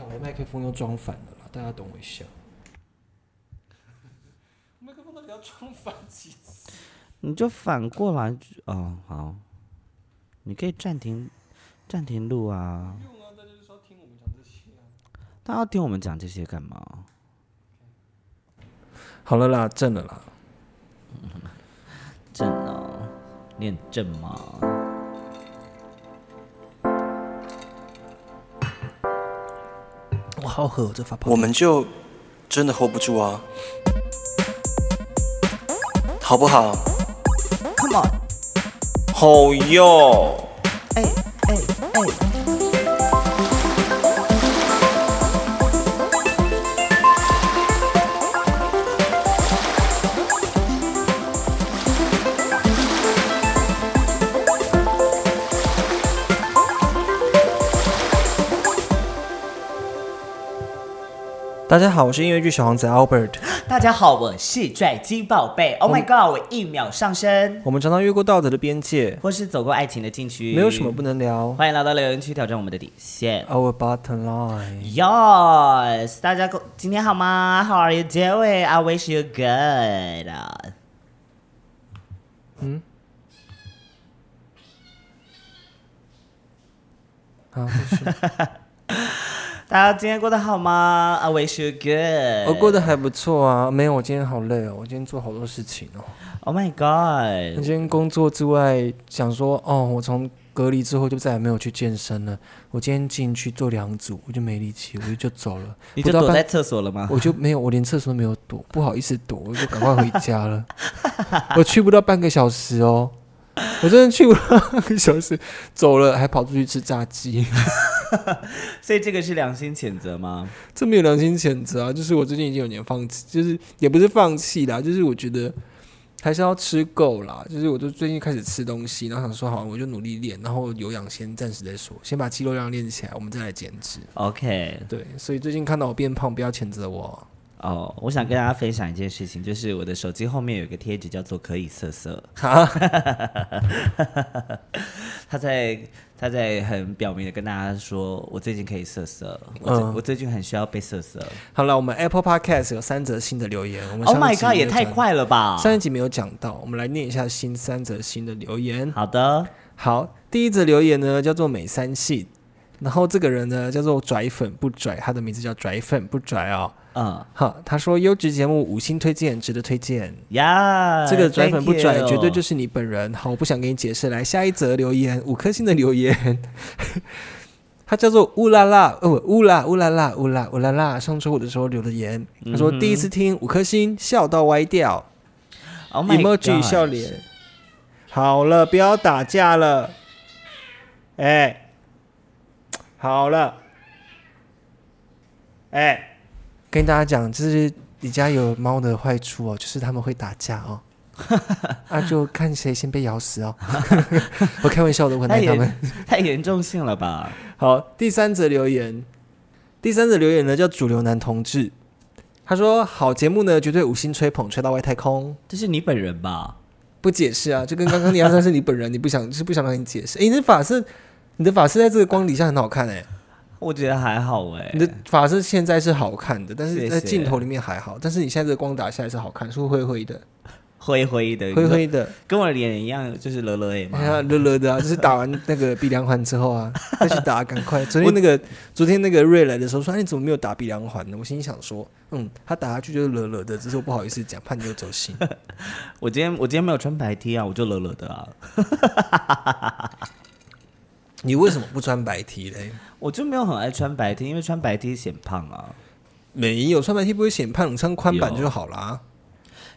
下，我的麦克风又装反了啦，大家等我一下。麦克风到底要装反几次？你就反过来哦，好，你可以暂停暂停录啊。用啊，大家就是要听我们讲这些啊。他要听我们讲这些干嘛？好了啦，正了啦。正哦，你很正吗？好喝哦，这发泡。我们就真的 hold 不住啊，好不好？Come on，好哟。哎哎哎，大家好，我是音乐剧小王子 Albert。大家好，我是拽鸡宝贝。Oh my god，我一秒上升，我们常常越过道德的边界，或是走过爱情的禁区，没有什么不能聊。欢迎来到留言区挑战我们的底线。Our bottom line。Yes，大家今天好吗？How are you doing? I wish you good. 好，继续 大家今天过得好吗？I wish you good. 我过得还不错啊。没有，我今天好累哦，我今天做好多事情哦。Oh my god！今天工作之外，想说哦，我从隔离之后就再也没有去健身了。我今天进去做两组，我就没力气，我就就走了。你不到半就躲在厕所了吗？我就没有，我连厕所都没有躲，不好意思躲，我就赶快回家了。我去不到半个小时哦，我真的去不到半个小时，走了还跑出去吃炸鸡，所以这个是良心谴责吗？这没有良心谴责啊！就是我最近已经有点放弃，就是也不是放弃啦，就是我觉得还是要吃够啦。就是我就最近开始吃东西，然后想说好，我就努力练，然后有氧先暂时再说，先把肌肉量练起来，我们再来减脂。OK，对，所以最近看到我变胖，不要谴责我。哦，我想跟大家分享一件事情，就是我的手机后面有一个贴纸叫做“可以色色哈，”，他在他在很表明的跟大家说，我最近可以色色，我最、嗯我最近很需要被色色。好了，我们 Apple Podcast 有三则新的留言，我们 Oh my god，也太快了吧！上一集没有讲到，我们来念一下新三则新的留言。好的，好，第一则留言呢叫做美三信，然后这个人呢叫做拽粉不拽，他的名字叫拽粉不拽哦。嗯好，他说优质节目五星推荐，值得推荐。呀，这个拽粉不拽绝对就是你本人。好，我不想给你解释。来，下一则留言，五颗星的留言。他叫做乌拉拉，哦，乌拉乌拉拉乌拉乌拉拉。上周五的时候留的言，他说第一次听五颗星，笑到歪掉。Oh emoji 笑脸。好了，不要打架了。哎，好了。哎，跟大家讲，就是你家有猫的坏处哦，就是他们会打架哦。啊，就看谁先被咬死哦。我开玩笑的，我很太爱他们。太严重性了吧？好，第三则留言，第三则留言呢叫主流男同志，他说好节目呢，绝对五星吹捧，吹到外太空。这是你本人吧？不解释啊，就跟刚刚你要算是你本人，你不想是不想让你解释。诶，你的发饰，你的发饰在这个光底下很好看诶，我觉得还好哎、你的发饰现在是好看的，但是在镜头里面还好，但是你现在这个光打下来是好看，是灰灰的，灰灰的，灰灰的，跟我的脸一样，就是勒勒哎。呀，热热的啊，就是打完那个鼻梁环之后啊，再去打，赶快。昨天那个，昨天那个瑞来的时候说，哎，你怎么没有打鼻梁环呢？我心里想说，嗯，他打下去就是热热的，只是我不好意思讲，怕你又走心。我今天我今天没有穿白 T 啊，我就勒勒的啊，你为什么不穿白 T 嘞？我就没有很爱穿白 T，因为穿白 T 显胖啊。没有穿白 T 不会显胖，你穿宽版就好啦。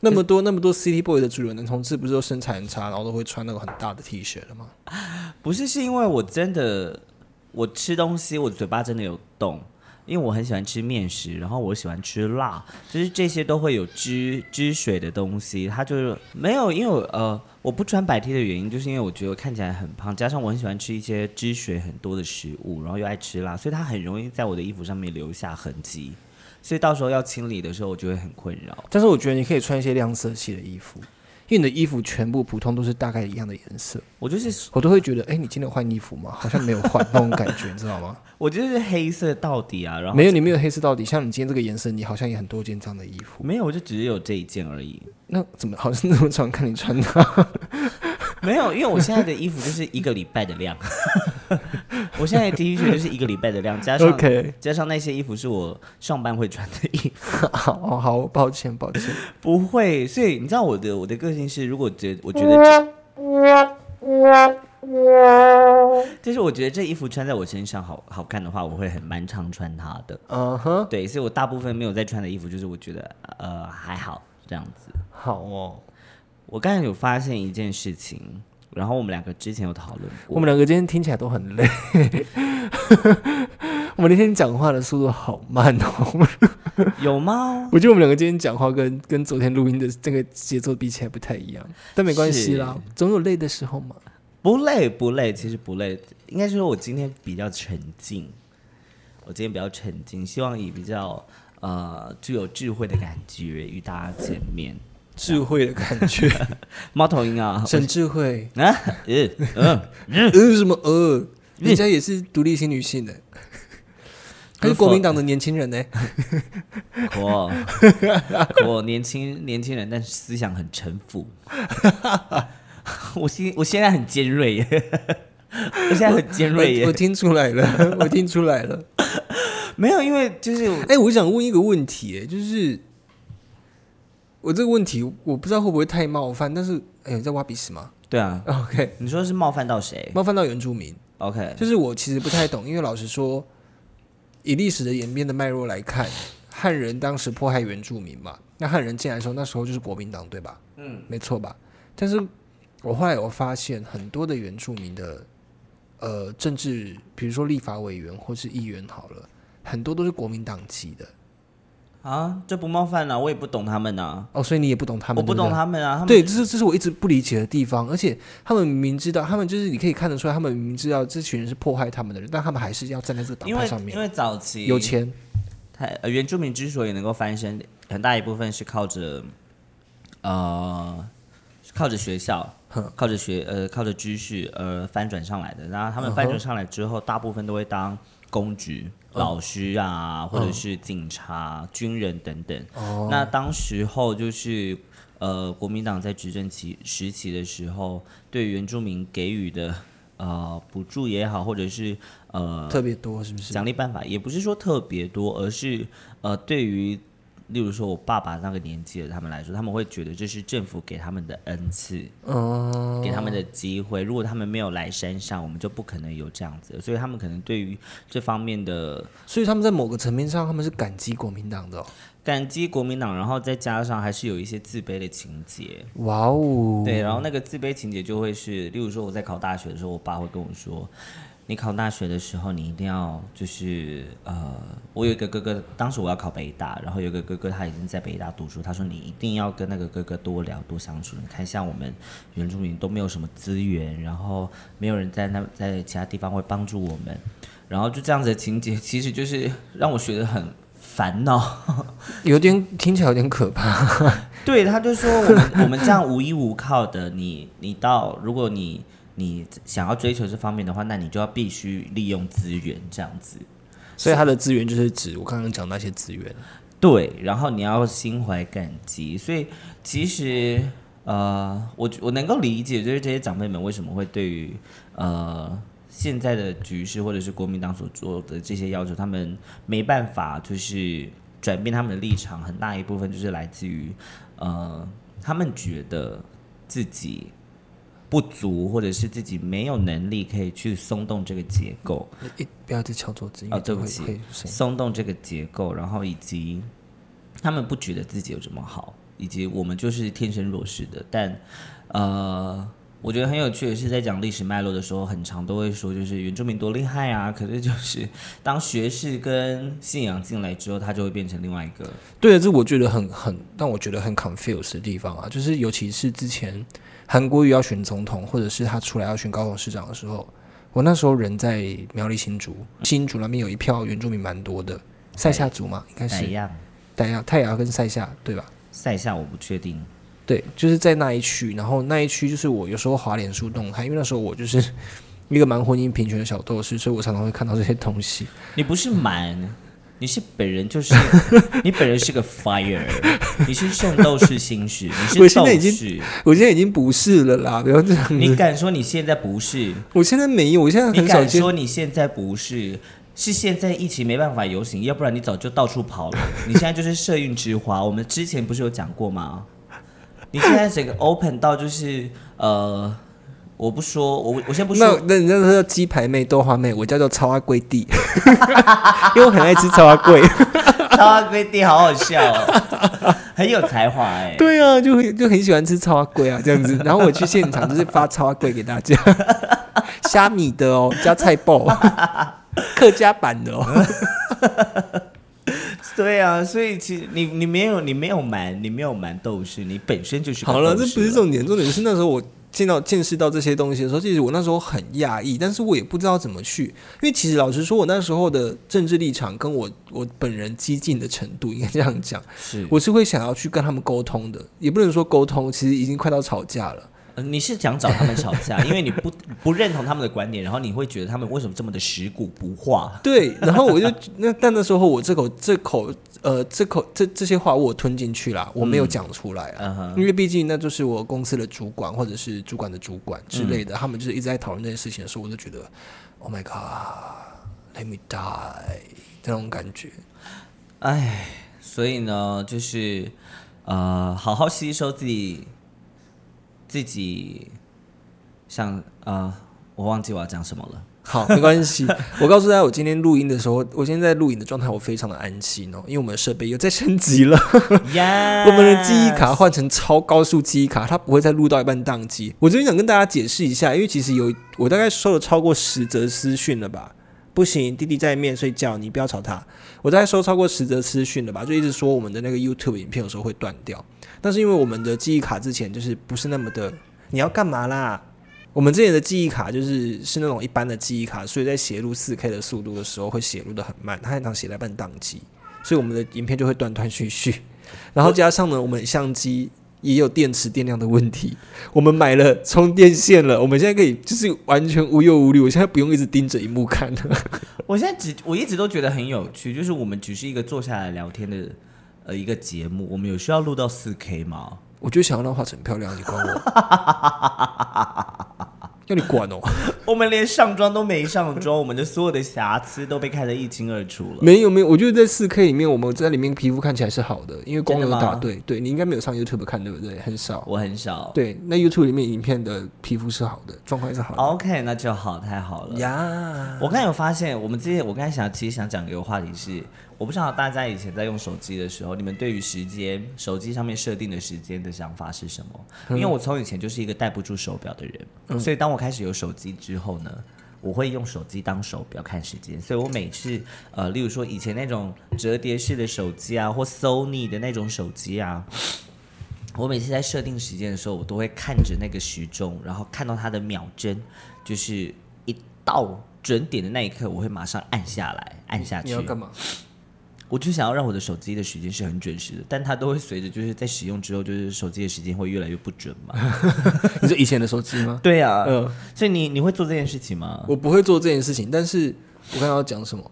那么多那么多 City Boy 的主流男同志，不是都身材很差，然后都会穿那个很大的 T 恤的吗？不是，是因为我真的我吃东西，我嘴巴真的有动，因为我很喜欢吃面食，然后我喜欢吃辣，就是这些都会有汁汁水的东西，它就是没有，因为呃我不穿白 T 的原因，就是因为我觉得我看起来很胖，加上我很喜欢吃一些汁水很多的食物，然后又爱吃辣，所以它很容易在我的衣服上面留下痕迹。所以到时候要清理的时候，我就会很困扰。但是我觉得你可以穿一些亮色系的衣服，因为你的衣服全部普通都是大概一样的颜色，我就是我都会觉得，哎、你今天有换衣服吗？好像没有换那种感觉，你知道吗？我就是黑色到底啊，然后没有，你没有黑色到底，像你今天这个颜色，你好像也很多件这样的衣服，没有，我就只有这一件而已。那怎么好像那么常看你穿它？没有，因为我现在的衣服就是一个礼拜的量，我现在的 T 恤就是一个礼拜的量，加上 OK，加上那些衣服是我上班会穿的衣服，好 好好，抱歉抱歉。不会。所以你知道我的我的个性是，如果觉我觉得这，就是我觉得这衣服穿在我身上好好看的话，我会很蛮常穿它的。嗯哼，对，所以我大部分没有在穿的衣服，就是我觉得呃还好这样子。好哦。我刚才有发现一件事情，然后我们两个之前有讨论过，我们两个今天听起来都很累。我们那天讲话的速度好慢哦，有吗？我觉得我们两个今天讲话跟跟昨天录音的这个节奏比起来不太一样，但没关系啦，总有累的时候嘛。不累不累，其实不累，应该说我今天比较沉静，我今天比较沉静，希望以比较呃具有智慧的感觉与大家见面。智慧的感觉，猫头鹰啊，沈智慧，啊，呃？嗯，呃什么？呃，人家也是独立型女性的，可是国民党的年轻人呢？我我年轻年轻人，但是思想很城府。我现我现在很尖锐。耶，我现在很尖锐。我听出来了，我听出来了。没有，因为就是哎、我想问一个问题、哎，就是我这个问题我不知道会不会太冒犯，但是哎、你在挖鼻屎吗对啊，？OK，你说是冒犯到谁冒犯到原住民，？OK，就是我其实不太懂，因为老实说，以历史的演变的脉络来看，汉人当时迫害原住民嘛，那汉人进来的时候，那时候就是国民党对吧？嗯，没错吧？但是我后来我发现，很多的原住民的呃政治，比如说立法委员或是议员好了，很多都是国民党籍的啊，这不冒犯啊，我也不懂他们啊，哦，所以你也不懂他们，我不懂他们啊，他们对，这是这是我一直不理解的地方，而且他们明明知道，他们就是你可以看得出来，他们明明知道这群人是迫害他们的人，但他们还是要站在这个党派上面。因为早期有钱，他呃原住民之所以能够翻身，很大一部分是靠着呃靠着学校，靠着学呃靠着知识而翻转上来的。然后他们翻转上来之后，大部分都会当公职。老师啊，或者是警察、军人等等。哦那当时候就是呃，国民党在执政期时期的时候，对原住民给予的呃补助也好，或者是呃特别多，是不是？奖励办法也不是说特别多，而是呃，对于例如说我爸爸那个年纪的他们来说，他们会觉得这是政府给他们的恩赐，嗯，给他们的机会。如果他们没有来山上，我们就不可能有这样子。所以他们可能对于这方面的所以他们在某个层面上，他们是感激国民党的、哦。感激国民党，然后再加上还是有一些自卑的情节。哇哦，对，然后那个自卑情节就会是，例如说我在考大学的时候，我爸会跟我说，你考大学的时候，你一定要就是呃，我有一个哥哥，当时我要考北大，然后有一个哥哥他已经在北大读书，他说你一定要跟那个哥哥多聊多相处。你看像我们原住民都没有什么资源，然后没有人在那在其他地方会帮助我们，然后就这样子的情节，其实就是让我觉得很烦恼。有点听起来有点可怕。对，他就说我们我们这样无依无靠的，你你到如果你你想要追求这方面的话，那你就要必须利用资源这样子。所以他的资源就是指我刚刚讲那些资源。对，然后你要心怀感激，所以其实呃，我我能够理解，就是这些长辈们为什么会对于呃现在的局势或者是国民党所做的这些要求，他们没办法就是转变他们的立场，很大一部分就是来自于呃他们觉得自己不足，或者是自己没有能力可以去松动这个结构。诶，不要再敲桌子，哦对不起松动这个结构，然后以及他们不觉得自己有这么好，以及我们就是天生弱势的。但呃，我觉得很有趣的是，在讲历史脉络的时候，很常都会说，就是原住民多厉害啊。可是就是当学士跟信仰进来之后，它就会变成另外一个。对，这我觉得很很让我觉得很 confused 的地方啊，就是尤其是之前韩国瑜要选总统，或者是他出来要选高雄市长的时候，我那时候人在苗栗新竹，新竹那边有一票原住民蛮多的，塞夏族嘛，应该是哪样？戴亚泰雅跟塞夏对吧？塞下我不确定。对，就是在那一区，然后那一区就是我有时候滑脸书动态，因为那时候我就是一个蛮婚姻平权的小斗士，所以我常常会看到这些东西。你不是蛮，你是本人就是 你本人是个 fire，你是圣斗士星矢，你是斗我现在已经士。我现在已经不是了啦，不要这样子。你敢说你现在不是？我现在没有，我现在你很少见。敢说你现在不是？是现在疫情没办法游行，要不然你早就到处跑了。你现在就是社运之花，我们之前不是有讲过吗？你现在整个 open 到就是呃，我不说，我我先不那说，那人家说鸡排妹、豆花妹，我叫做超阿贵弟，因为我很爱吃超阿贵。超阿贵弟好好笑哦，很有才华哎。对啊，就很就很喜欢吃超阿贵啊，这样子。然后我去现场就是发超阿贵给大家，虾米的哦，加菜爆，客家版的哦。对啊，所以其实你你没有你没有瞒你没有瞒斗士，你本身就是个好了，这不是重点，重点是那时候我见到见识到这些东西的时候，其实我那时候很讶异，但是我也不知道怎么去，因为其实老实说，我那时候的政治立场跟我我本人激进的程度，应该这样讲，是我是会想要去跟他们沟通的，也不能说沟通，其实已经快到吵架了。呃你是想找他们吵架，因为你不不认同他们的观点，然后你会觉得他们为什么这么的食古不化？对，然后我就那但那时候我这口这口呃这口这这些话我吞进去啦，我没有讲出来啊。嗯哼，因为毕竟那就是我公司的主管或者是主管的主管之类的，他们就是一直在讨论这件事情的时候，我就觉得，Oh my God，let me die 这种感觉。哎，所以呢，就是呃，好好吸收自己自己像呃，我忘记我要讲什么了。好，没关系。我告诉大家，我今天录音的时候，我现在在录影的状态，我非常的安心哦，因为我们的设备又在升级了。呀 我们的记忆卡换成超高速记忆卡，它不会再录到一半宕机。我这边想跟大家解释一下，因为其实有我大概收了超过十则私讯了吧？不行，弟弟在面睡觉，你不要吵他。我大概收超过十则私讯了吧？就一直说我们的那个 YouTube 影片有时候会断掉，但是因为我们的记忆卡之前就是不是那么的，你要干嘛啦？我们之前的记忆卡就是是那种一般的记忆卡，所以在写入四 K 的速度的时候会写入的很慢，它很常写在半档机，所以我们的影片就会断断续续。然后加上呢，我们相机也有电池电量的问题，我们买了充电线了，我们现在可以就是完全无忧无虑，我现在不用一直盯着荧幕看了。我现在只我一直都觉得很有趣，就是我们只是一个坐下来聊天的呃一个节目，我们有需要录到四 K 吗？我就想要让画成漂亮，你管我？要你管哦？我们连上妆都没上妆，我们的所有的瑕疵都被看得一清二楚了。没有没有，我觉得在四 K 里面，我们在里面皮肤看起来是好的，因为光有打对对，你应该没有上 YouTube 看对不对？很少。我很少。对，那 YouTube 里面影片的皮肤是好的，状况是好的。OK，那就好，太好了。呀，我刚才有发现，我们之前我刚才想，其实想讲一个话题是，我不知道大家以前在用手机的时候，你们对于时间手机上面设定的时间的想法是什么？因为我从以前就是一个戴不住手表的人，所以当我开始有手机之后呢，我会用手机当手表看时间，所以我每次呃，例如说以前那种折叠式的手机啊，或 Sony 的那种手机啊。我每次在设定时间的时候，我都会看着那个时钟，然后看到它的秒针，就是一到准点的那一刻，我会马上按下来，按下去你要。干嘛？我就想要让我的手机的时间是很准时的，但它都会随着就是在使用之后，就是手机的时间会越来越不准嘛。你说以前的手机吗？对啊，嗯、所以你你会做这件事情吗？我不会做这件事情，但是我刚刚要讲什么？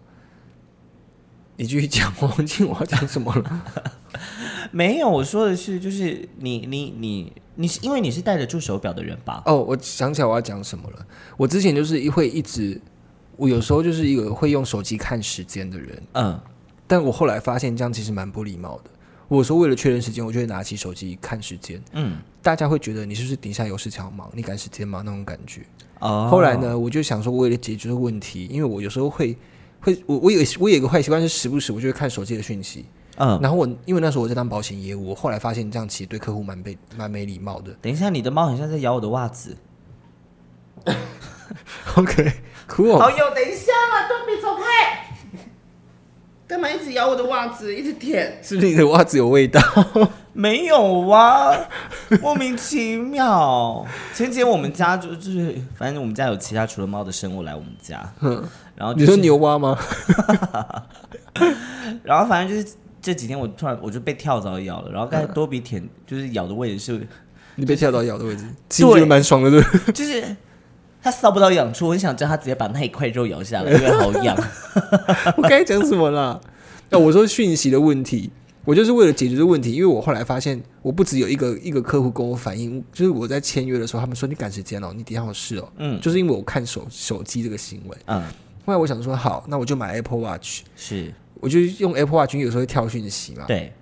你继续讲，我忘记我要讲什么了。没有，我说的是就是你你你你是因为你是戴得住手表的人吧？哦，我想起来我要讲什么了。我之前就是会一直，我有时候就是一个会用手机看时间的人，嗯，但我后来发现这样其实蛮不礼貌的。我有时候为了确认时间，我就会拿起手机看时间。嗯，大家会觉得你是不是底下有事情要忙，你赶时间吗？那种感觉。哦，后来？呢，我就想说，为了解决这个问题，因为我有时候会会我我有我有一个坏习惯是时不时我就会看手机的讯息。嗯，然后我因为那时候我在当保险业务，我后来发现这样其实对客户蛮被蛮没礼貌的。等一下，你的猫好像在咬我的袜子。OK，酷哦。友，等一下嘛，都别走开！干嘛一直咬我的袜子，一直舔？是不是你的袜子有味道？没有啊，莫名其妙。前几天我们家就就是，反正我们家有其他除了猫的生物来我们家，然后、就是、你说牛蛙吗？然后反正就是这几天我突然我就被跳蚤咬了，然后刚才多比舔就是咬的位置是，你被跳蚤咬的位置，其实觉得蛮爽的，对？就是它搔不到痒处，我很想叫他直接把那一块肉咬下来，因为好痒。我刚才讲什么啦？那我说讯息的问题，我就是为了解决这个问题，因为我后来发现，我不只有一个一个客户跟我反映，就是我在签约的时候，他们说你赶时间哦，你底下有事哦，嗯就是因为我看手手机这个行为。嗯，后来我想说，好，那我就买 Apple Watch，是我就用 Apple Watch，有时候会跳讯息嘛。对。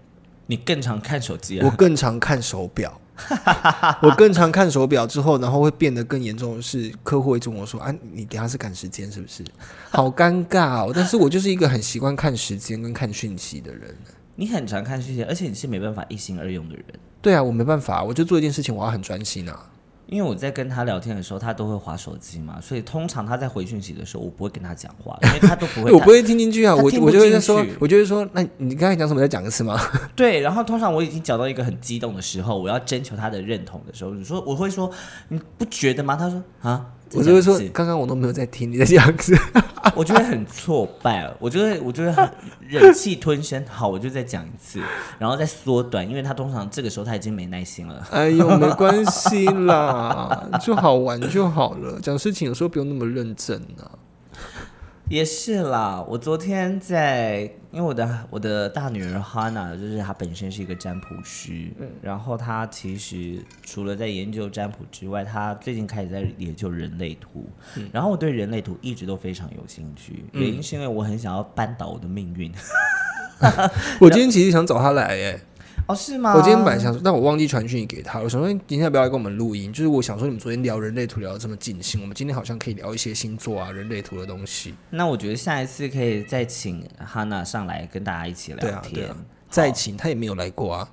你更常看手机我啊？更常看手表，我更常看手表之后，然后会变得更严重的是，客户会跟我说：“啊，你等下是赶时间是不是？” 好尴尬哦！但是我就是一个很习惯看时间跟看讯息的人。你很常看讯息，而且你是没办法一心二用的人。对啊，我没办法，我就做一件事情，我要很专心啊。因为我在跟他聊天的时候，他都会划手机嘛，所以通常他在回讯息的时候，我不会跟他讲话，因为他都不会。我不会听进去啊，我我就会在说，我就会说，那你刚才讲什么？再讲一次吗？对，然后通常我已经讲到一个很激动的时候，我要征求他的认同的时候，你说我会说你不觉得吗？他说啊，我就会说刚刚我都没有在听，你在讲一次。我就会很挫败，我就会我就会很忍气吞声，好，我就再讲一次，然后再缩短，因为他通常这个时候他已经没耐心了。哎呦，没关系啦，就好玩就好了。讲事情有时候不用那么认真啊。也是啦，我昨天在，因为我的我的大女儿哈娜，就是她本身是一个占卜师，然后她其实除了在研究占卜之外，她最近开始在研究人类图，然后我对人类图一直都非常有兴趣，原因是因为我很想要扳倒我的命运。我今天其实想找她来耶，哦，是吗？我今天本来想说，但我忘记传讯息给他。我想说，今天要不要来跟我们录音？就是我想说，你们昨天聊人类图聊得这么尽兴，我们今天好像可以聊一些星座啊、人类图的东西。那我觉得下一次可以再请哈娜上来跟大家一起对啊，聊天。对啊。再请他也没有来过啊，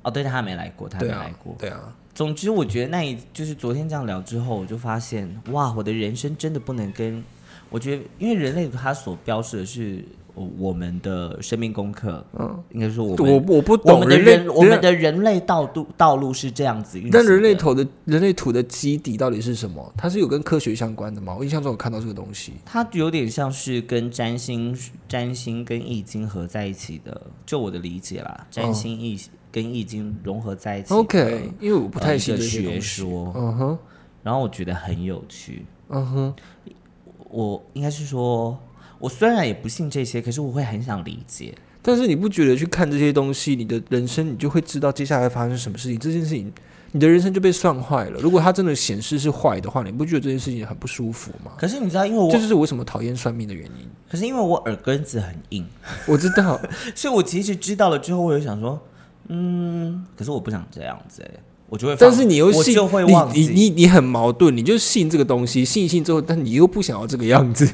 哦，对，他还没来过，他没来过，。对啊。总之，我觉得那一就是昨天这样聊之后，我就发现，哇，我的人生真的不能跟我觉得，因为人类它所标示的是我我们的生命功课，嗯，应该说我我我不懂我懂们的类人我们，的人类道路道路是这样子。但人类土的人类土的基底到底是什么？它是有跟科学相关的吗？我印象中有看到这个东西。它有点像是跟占星、占星跟易经合在一起的，就我的理解啦，占星易、跟易经融合在一起。OK，因为我不太呃一个信这些学。说，嗯哼，然后我觉得很有趣。嗯哼，我应该是说，我虽然也不信这些，可是我会很想理解。但是你不觉得去看这些东西，你的人生你就会知道接下来发生什么事情？这件事情，你的人生就被算坏了。如果它真的显示是坏的话，你不觉得这件事情很不舒服吗？可是你知道，因为我这就是我为什么讨厌算命的原因。可是因为我耳根子很硬，我知道，所以我其实知道了之后，我就想说，嗯，可是我不想这样子哎、我就会，但是你又信，就会你你你你很矛盾，你就信这个东西，信一信之后，但你又不想要这个样子，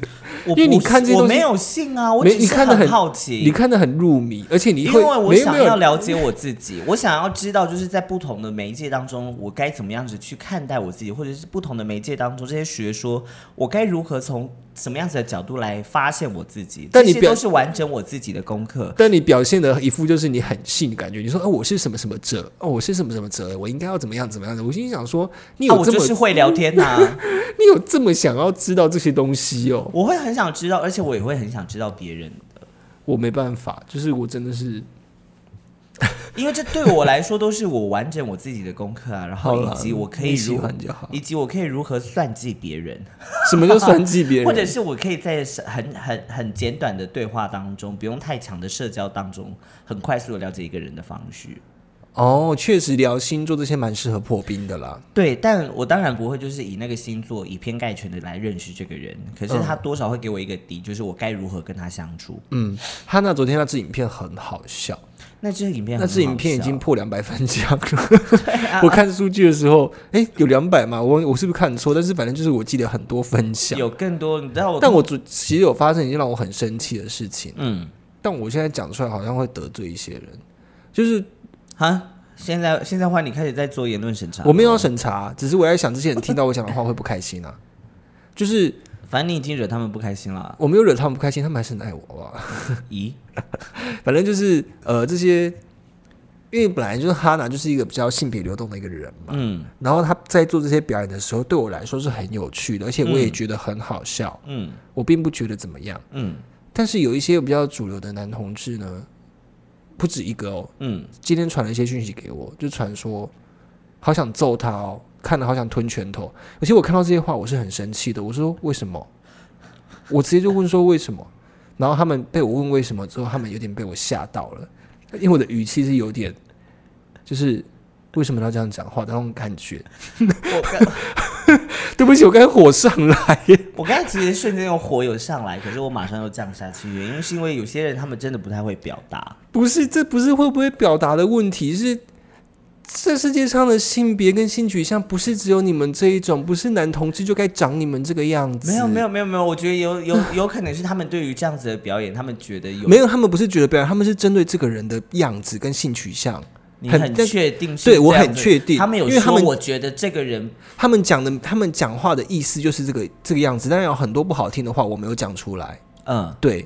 我因为你看这些东西我没有信啊，我没只是你看得很好奇，你看的很入迷，而且你会因为我想要了解我自己，我想要知道，就是在不同的媒介当中，我该怎么样子去看待我自己，或者是不同的媒介当中这些学说，我该如何从什么样子的角度来发现我自己？但你表这些都是完整我自己的功课。但你表现的一副就是你很信的感觉，你说哦我是什么什么者，哦我是什么什么者，我应该要怎么样怎么样的。我心里想说，你有这么、就是会聊天呐、你有这么想要知道这些东西哦？我会很想知道，而且我也会很想知道别人的，我没办法，就是我真的是 因为这对我来说都是我完整我自己的功课啊，然后以及我可以如何。以及我可以如何算计别人。什么叫算计别人？或者是我可以在很很很简短的对话当中，不用太强的社交当中，很快速的了解一个人的方式。哦，确实聊星座这些蛮适合破冰的啦。对，但我当然不会就是以那个星座以偏概全的来认识这个人，可是他多少会给我一个底，就是我该如何跟他相处。嗯，哈娜昨天那支影片很好笑，那支影片那支影片已经破两百分享了。我看数据的时候，哎、有两百嘛？我我是不是看错？但是反正就是我记得很多分享。有更多，你知道我，但我昨其实有发生一件让我很生气的事情，嗯但我现在讲出来好像会得罪一些人，就是啊，现在现在话你开始在做言论审查，我没有要审查，只是我在想这些人听到我讲的话会不开心啊。就是反正你已经惹他们不开心了。我没有惹他们不开心，他们还是很爱我，好不好？咦，反正就是呃这些，因为本来就是哈娜就是一个比较性别流动的一个人嘛，嗯。然后他在做这些表演的时候，对我来说是很有趣的，而且我也觉得很好笑，嗯。我并不觉得怎么样。嗯，但是有一些比较主流的男同志呢，不止一个哦，嗯，今天传了一些讯息给我，就传说好想揍他哦，看了好想吞拳头。而且我看到这些话，我是很生气的。我说为什么？我直接就问说为什么？然后他们被我问为什么之后，他们有点被我吓到了，因为我的语气是有点，就是为什么要这样讲话的那种感觉。我刚 对不起，我刚才火上来。我刚才其实瞬间有火有上来，可是我马上又降下去，原因是因为有些人他们真的不太会表达。不是，这不是会不会表达的问题，是这世界上的性别跟性取向不是只有你们这一种，不是男同志就该长你们这个样子。没有没有没有没有，我觉得有有 有可能是他们对于这样子的表演，他们觉得有没有，他们不是觉得表演，他们是针对这个人的样子跟性取向。很你很确定是对我很确定他们有说，因为他们我觉得这个人他们讲的，他们讲话的意思就是这个这个样子，但是有很多不好听的话我没有讲出来。嗯对，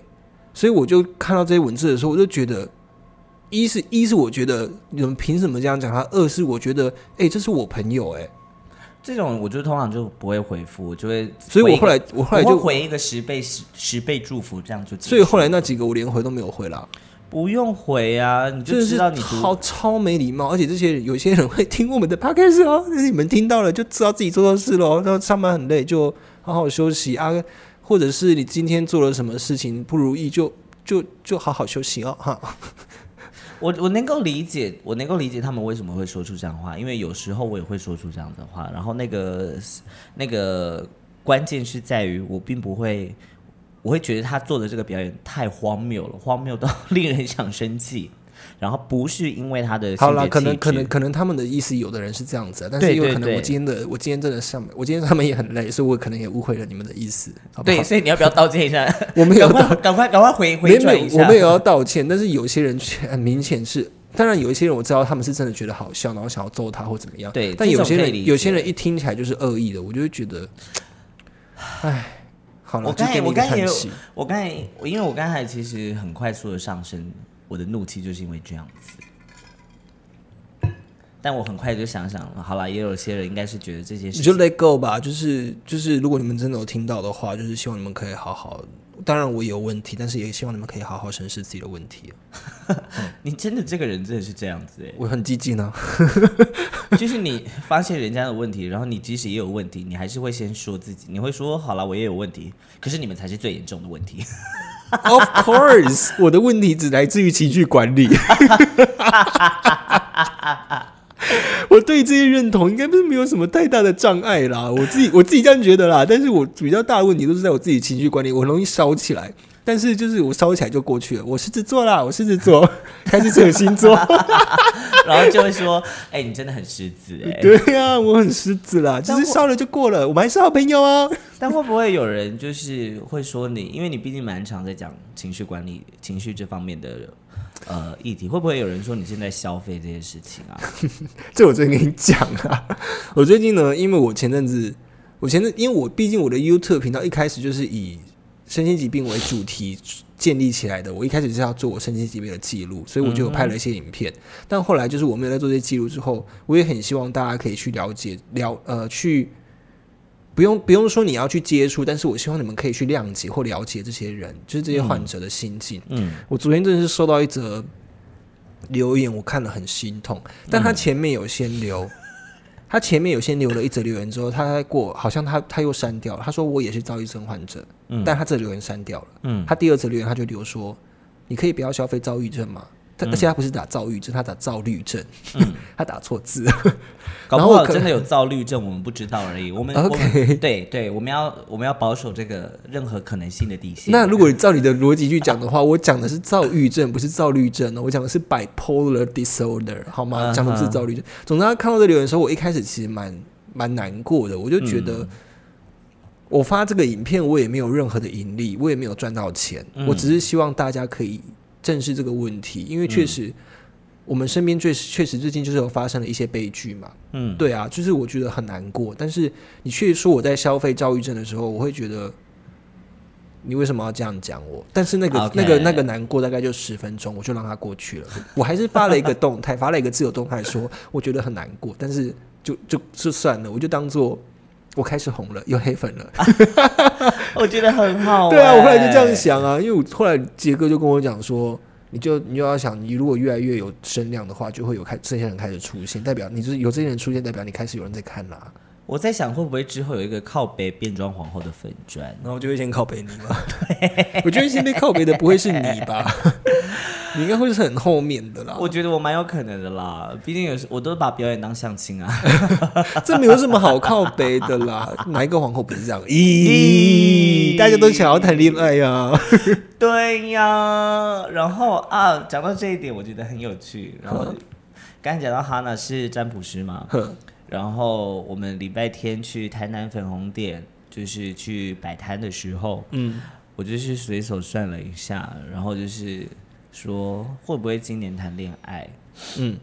所以我就看到这些文字的时候，我就觉得，一是一是我觉得你们凭什么这样讲他，二是我觉得，哎、这是我朋友、哎，这种，我就通常就不会回复，我就会，所以我后来我后来就，回一个十倍十十倍祝福，这样就。所以后来那几个我连回都没有回了，不用回啊，你就知道你超超没礼貌，而且这些人有些人会听我们的 podcast 哦，那你们听到了就知道自己做错事喽，然后上班很累就好好休息啊，或者是你今天做了什么事情不如意就就就好好休息哦，哈。我我能够理解，我能够理解他们为什么会说出这样的话，因为有时候我也会说出这样的话。然后那个那个关键是在于，我并不会，我会觉得他做的这个表演太荒谬了，荒谬到 令人想生气。然后不是因为他的好了，可能可能可能他们的意思，有的人是这样子、啊，但是对对对因为可能我今天的我今天真的上我今天上面也很累，所以我可能也误会了你们的意思，好不好？对，所以你要不要道歉一下？我们有赶快赶快赶快回回没转一下。有我们也要道歉，但是有些人却很明显是，当然有一些人我知道他们是真的觉得好笑，然后想要揍他或怎么样，对但有些人有些人一听起来就是恶意的，我就会觉得，唉，好了，我刚才我刚才也有。我刚才我因为我刚才其实很快速的上升，我的怒气就是因为这样子。但我很快就想想了，好了，也有些人应该是觉得这些事情你就 let go 吧，就是就是，如果你们真的有听到的话，就是希望你们可以好好。当然我也有问题，但是也希望你们可以好好审视自己的问题。你真的这个人真的是这样子我很激进啊，哎，就是你发现人家的问题，然后你即使也有问题，你还是会先说自己，你会说好了，我也有问题，可是你们才是最严重的问题。Of course，我的问题只来自于情绪管理。我对这些认同应该不是没有什么太大的障碍啦，我自己我自己这样觉得啦。但是我比较大的问题都是在我自己情绪管理，我很容易烧起来。但是就是我烧起来就过去了。我狮子座啦，我狮子座，开始扯星座。然后就会说，哎、你真的很狮子哎。对呀、我很狮子啦，就是烧了就过了，我们还是好朋友啊。但会不会有人就是会说你，因为你毕竟蛮常在讲情绪管理、情绪这方面的呃议题，会不会有人说你现在消费这些事情啊？这我最近跟你讲啊，我最近呢，因为我前阵子，我前阵，因为我毕竟我的 YouTube 频道一开始就是以身心疾病为主题建立起来的，我一开始是要做我身心疾病的记录，所以我就有拍了一些影片。但后来就是我没有在做这些记录之后，我也很希望大家可以去了解了呃去。不用不用说你要去接触，但是我希望你们可以去谅解或了解这些人，就是这些患者的心境。嗯，我昨天真的是收到一则留言，我看了很心痛。但他前面有先留，他前面有先留了一则留言之后，他在过好像他他又删掉了。他说我也是躁郁症患者，嗯但他这留言删掉了。嗯他第二次留言他就留说，你可以不要消费躁郁症吗？他而且他不是打躁郁症，他打躁虑症，他打错字。搞不好真的有躁虑症，我们不知道而已。我们 OK 我们对对，我们要我们要保守这个任何可能性的底线。那如果你照你的逻辑去讲的话，我讲的是躁郁症，不是躁虑症哦，我讲的是 bipolar disorder，好吗？讲的不是躁虑症。总之，他看到这留言的时候，我一开始其实蛮蛮难过的，我就觉嗯得。我发这个影片，我也没有任何的盈利，我也没有赚到钱，嗯我只是希望大家可以正视这个问题，因为确实、我们身边确实确实最近就是有发生了一些悲剧嘛，嗯，对啊，就是我觉得很难过。但是你却说我在消费躁郁症的时候，我会觉得你为什么要这样讲我？但是那个那个那个难过大概就十分钟，我就让它过去了。我还是发了一个动态，发了一个自由动态说我觉得很难过，但是就就就算了，我就当做我开始红了，有黑粉了。我觉得很好、对啊，我后来就这样哎。想啊，因为我后来杰哥就跟我讲说，你就你就要想，你如果越来越有声量的话，就会有开这些人开始出现，代表你就是有这些人出现，代表你开始有人在看啦、我在想会不会之后有一个靠北变装皇后的粉砖？然后就会先靠北你吗。我觉得先被靠北的不会是你吧？你应该会是很后面的啦。我觉得我蛮有可能的啦，毕竟有时我都把表演当相亲啊。这没有什么好靠背的啦。哪一个皇后不是这样？咦，大家都想要谈恋爱呀、对呀，然后啊，讲到这一点，我觉得很有趣。然后刚才讲到哈娜是占卜师嘛，然后我们礼拜天去台南粉红店，就是去摆摊的时候，嗯，我就是随手算了一下，然后就是说会不会今年谈恋爱，嗯，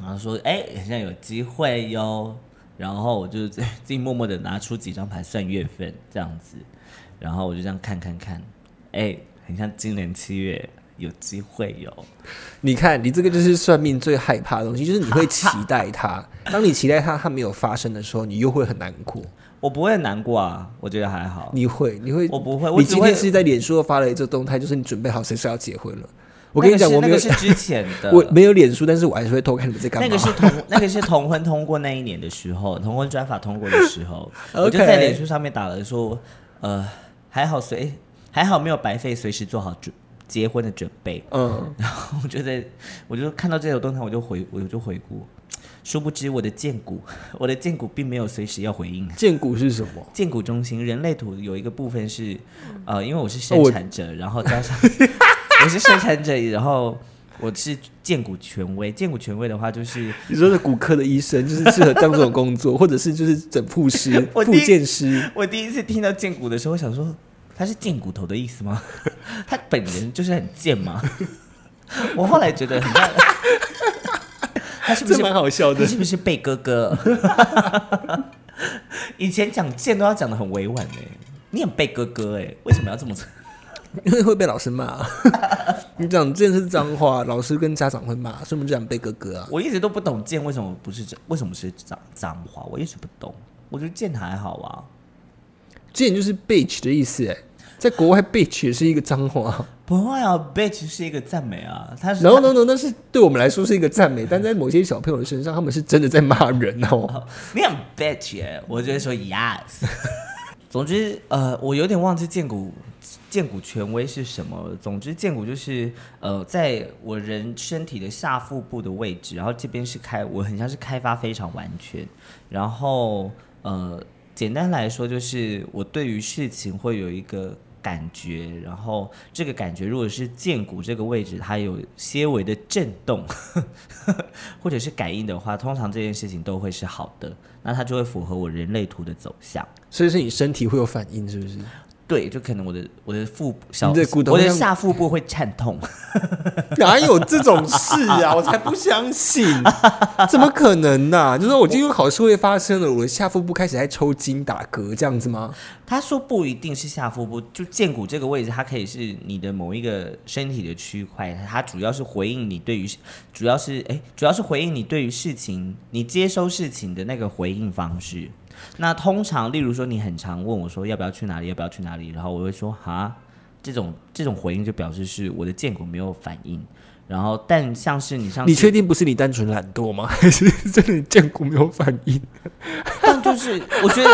然后说哎，好像有机会哟。然后我就自自己默默的拿出几张牌算月份这样子，然后我就这样看看看，哎，很像今年七月有机会哟。你看，你这个就是算命最害怕的东西，就是你会期待它。当你期待它，它没有发生的时候，你又会很难过。我不会难过啊，我觉得还好。你会，你会，我不会我你今天是在脸书发了一则动态，就是你准备好随时要结婚了。我跟你讲，我没有那个是，之前的，我没有脸书，但是我还是会偷看你们在干嘛。那个是同 那个是同婚通过那一年的时候，同婚专法通过的时候，我就在脸书上面打了说，呃，还好随还好没有白费，随时做好准结婚的准备。嗯，然后我就在我就看到这条动态，我就回我就回顾，殊不知我的剑骨，我的剑骨并没有随时要回应。剑骨是什么？剑骨中心人类图有一个部分是，呃，因为我是哦生产者，然后加上我是生产者，然后我是剑骨权威。剑骨权威的话，就是你说是骨科的医生，就是适合当这种工作，或者是就是整复师、复健师。我第一次听到剑骨的时候，我想说他是剑骨头的意思吗？他本人就是很贱吗？我后来觉得很像，他是不是蛮好笑的他，是不是贝哥哥？以前讲剑都要讲的很委婉哎，你很贝哥哥哎，为什么要这么？因为会被老师骂。你讲这是脏话，老师跟家长会骂，所以我们就讲被哥哥啊。我一直都不懂剑为什么不是这，为什么是脏脏话，我一直不懂。我觉得剑还好啊，贱就是 bitch 的意思，哎，在国外 bitch 也是一个脏话。不会啊，bitch 是一个赞美啊，他是 No no no，，那是对我们来说是一个赞美，但在某些小朋友的身上，他们是真的在骂人哦。你很 bitch 耶，我就会说 yes。总之，呃，我有点忘记剑骨剑骨权威是什么。总之，剑骨就是呃，在我人身体的下腹部的位置，然后这边是开，我很像是开发非常完全。然后呃，简单来说，就是我对于事情会有一个感觉，然后这个感觉如果是剑骨这个位置，它有些微的震动，或者是感应的话，通常这件事情都会是好的，那它就会符合我人类图的走向。所以是你身体会有反应，是不是？对，就可能我的我的腹部小，你的骨头我的像下腹部会颤痛，哪有这种事啊？我才不相信，怎么可能呢、就是我今天考试会发生了，我的下腹部开始在抽筋打嗝这样子吗？他说不一定是下腹部，就剑骨这个位置，它可以是你的某一个身体的区块，它主要是回应你对于，主要是哎，主要是回应你对于事情，你接收事情的那个回应方式。那通常，例如说，你很常问我说要不要去哪里，要不要去哪里，然后我会说哈，这种这种回应就表示是我的剑骨没有反应。然后，但像是你上次你确定不是你单纯懒惰吗？还是真的你见骨没有反应？但就是我觉得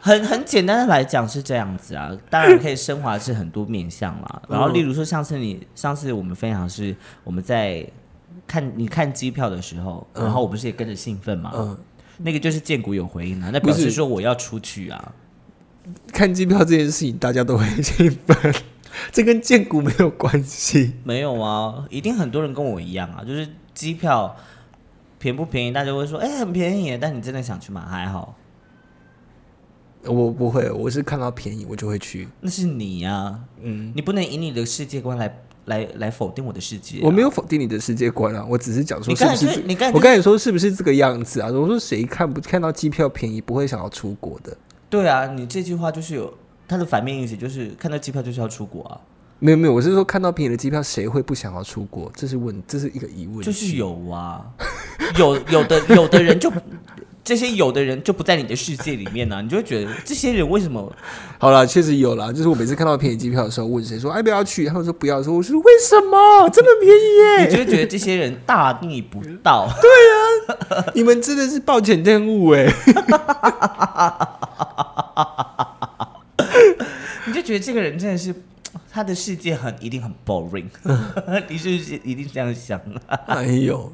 很很简单的来讲是这样子啊，当然可以升华是很多面向啦。然后例如说，上次你上次我们分享是我们在看你看机票的时候，然后我不是也跟着兴奋嘛，嗯，那个就是剑骨有回应啊，那表不是示说我要出去啊。看机票这件事情大家都会兴奋，这跟见骨没有关系。没有啊，一定很多人跟我一样啊，就是机票便不便宜，大家会说哎、很便宜，但你真的想去吗还好，我不会，我是看到便宜我就会去。那是你呀、嗯，你不能以你的世界观来来来否定我的世界啊、我没有否定你的世界观啊，我只是讲说是不是我刚才说是不是这个样子啊？我说谁看不看到机票便宜不会想要出国的？对啊，你这句话就是有它的反面意思，就是看到机票就是要出国啊，没有没有，我是说看到便宜的机票谁会不想要出国？这是问，这是一个疑问。就是有啊，有有的有的人就这些有的人就不在你的世界里面呢、你就会觉得这些人为什么？好了，确实有了。就是我每次看到便宜机票的时候，问谁说哎不要去，他们说不要说，我说为什么这么便宜耶？你就会觉得这些人大逆不道。你们真的是暴殄天物哎！你就觉得这个人真的是他的世界很一定很 boring，你是不是一定这样想啊？哎呦，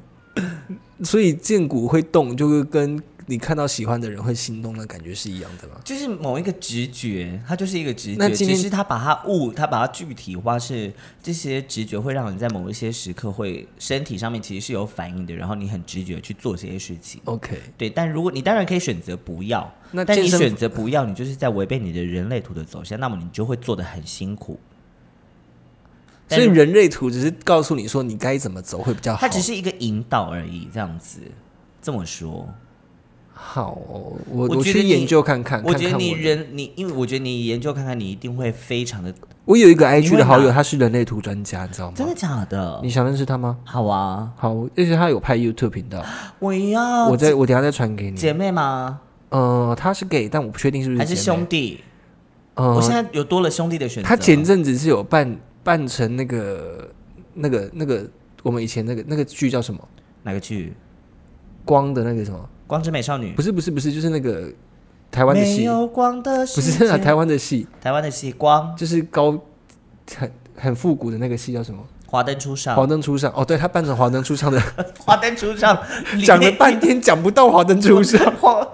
所以剑骨会动，就是跟你看到喜欢的人会心动的感觉是一样的吗？就是某一个直觉，它就是一个直觉，那今天只是他把它物，他把它具体化，是这些直觉会让你在某一些时刻会身体上面其实是有反应的，然后你很直觉去做这些事情。OK，对，但如果你当然可以选择不要，那但你选择不要，你就是在违背你的人类图的走向，那么你就会做的很辛苦。所以人类图只是告诉你说你该怎么走会比较好。它只是一个引导而已，这样子这么说。好哦，我我去研究看看。我觉得你人你，因为我觉得你研究看看，你一定会非常的我有一个 IG 的好友，他是人类图专家，你知道吗？真的假的你？想认识他吗？好啊，好，而且他有拍 YouTube 频道，我要我再我等下再传给你。姐妹吗？呃，他是 gay，但我不确定是不是还是兄弟？呃我现在有多了兄弟的选择。他前阵子是有扮扮成那个那个那个我们以前那个那个剧叫什么哪个剧？光的那个什么？光之美少女。不是不是不是，就是那个台湾的戏，没有光的不世是啊，台湾的戏，台湾的戏光，就是高很很复古的那个戏叫什么？华灯初上。华灯初上。哦，对他扮成华灯初上的，华灯初上，讲了半天讲不到华灯初上。华。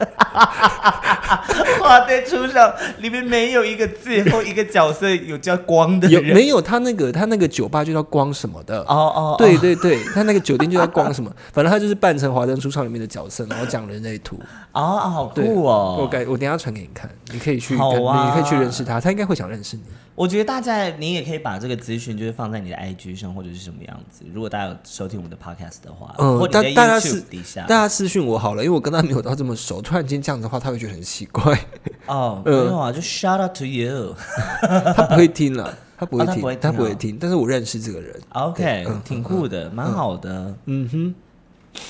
华灯初上里面没有一个字或一个角色有叫光的人。有没有他那个他那个酒吧就叫光什么的？哦哦，对对对，他那个酒店就叫光什么，反正他就是扮成《华灯初上》里面的角色，然后讲人类图。哦哦，好对酷哦！我改我等下传给你看，你可以去你可以去认识他，他应该会想认识你。我觉得大家你也可以把这个资讯就是放在你的 IG 上或者是什么样子。如果大家有收听我们的 Podcast 的话，嗯大大家是 YouTube 底下大家私讯我好了，因为我跟他没有到这么熟，突然间这样子的话，他会觉得很奇怪，哦，没嗯有啊，就 shout out to you。他不会听了，他不会听，哦他不会听但是我认识这个人。OK，嗯挺酷的，蛮好的。嗯哼，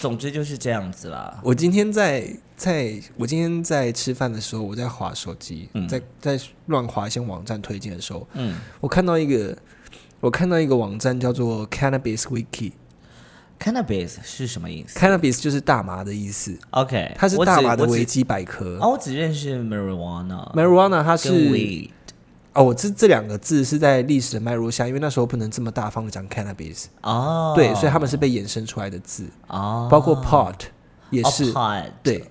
总之就是这样子啦。我今天在在我今天在吃饭的时候，我在划手机，嗯在在乱划一些网站推荐的时候，嗯我看到一个我看到一个网站叫做 Cannabis Wiki。，cannabis 是什么意思 Cannabis 就是大麻的意思，？OK，它是大麻的维基百科。哦，我只认识 marijuana。Marijuana 它是。哦，我这这两个字是在历史的脉络下，因为那时候不能这么大方的讲 cannabis，、哦，对，所以他们是被衍生出来的字，哦，包括 pot 也哦是。对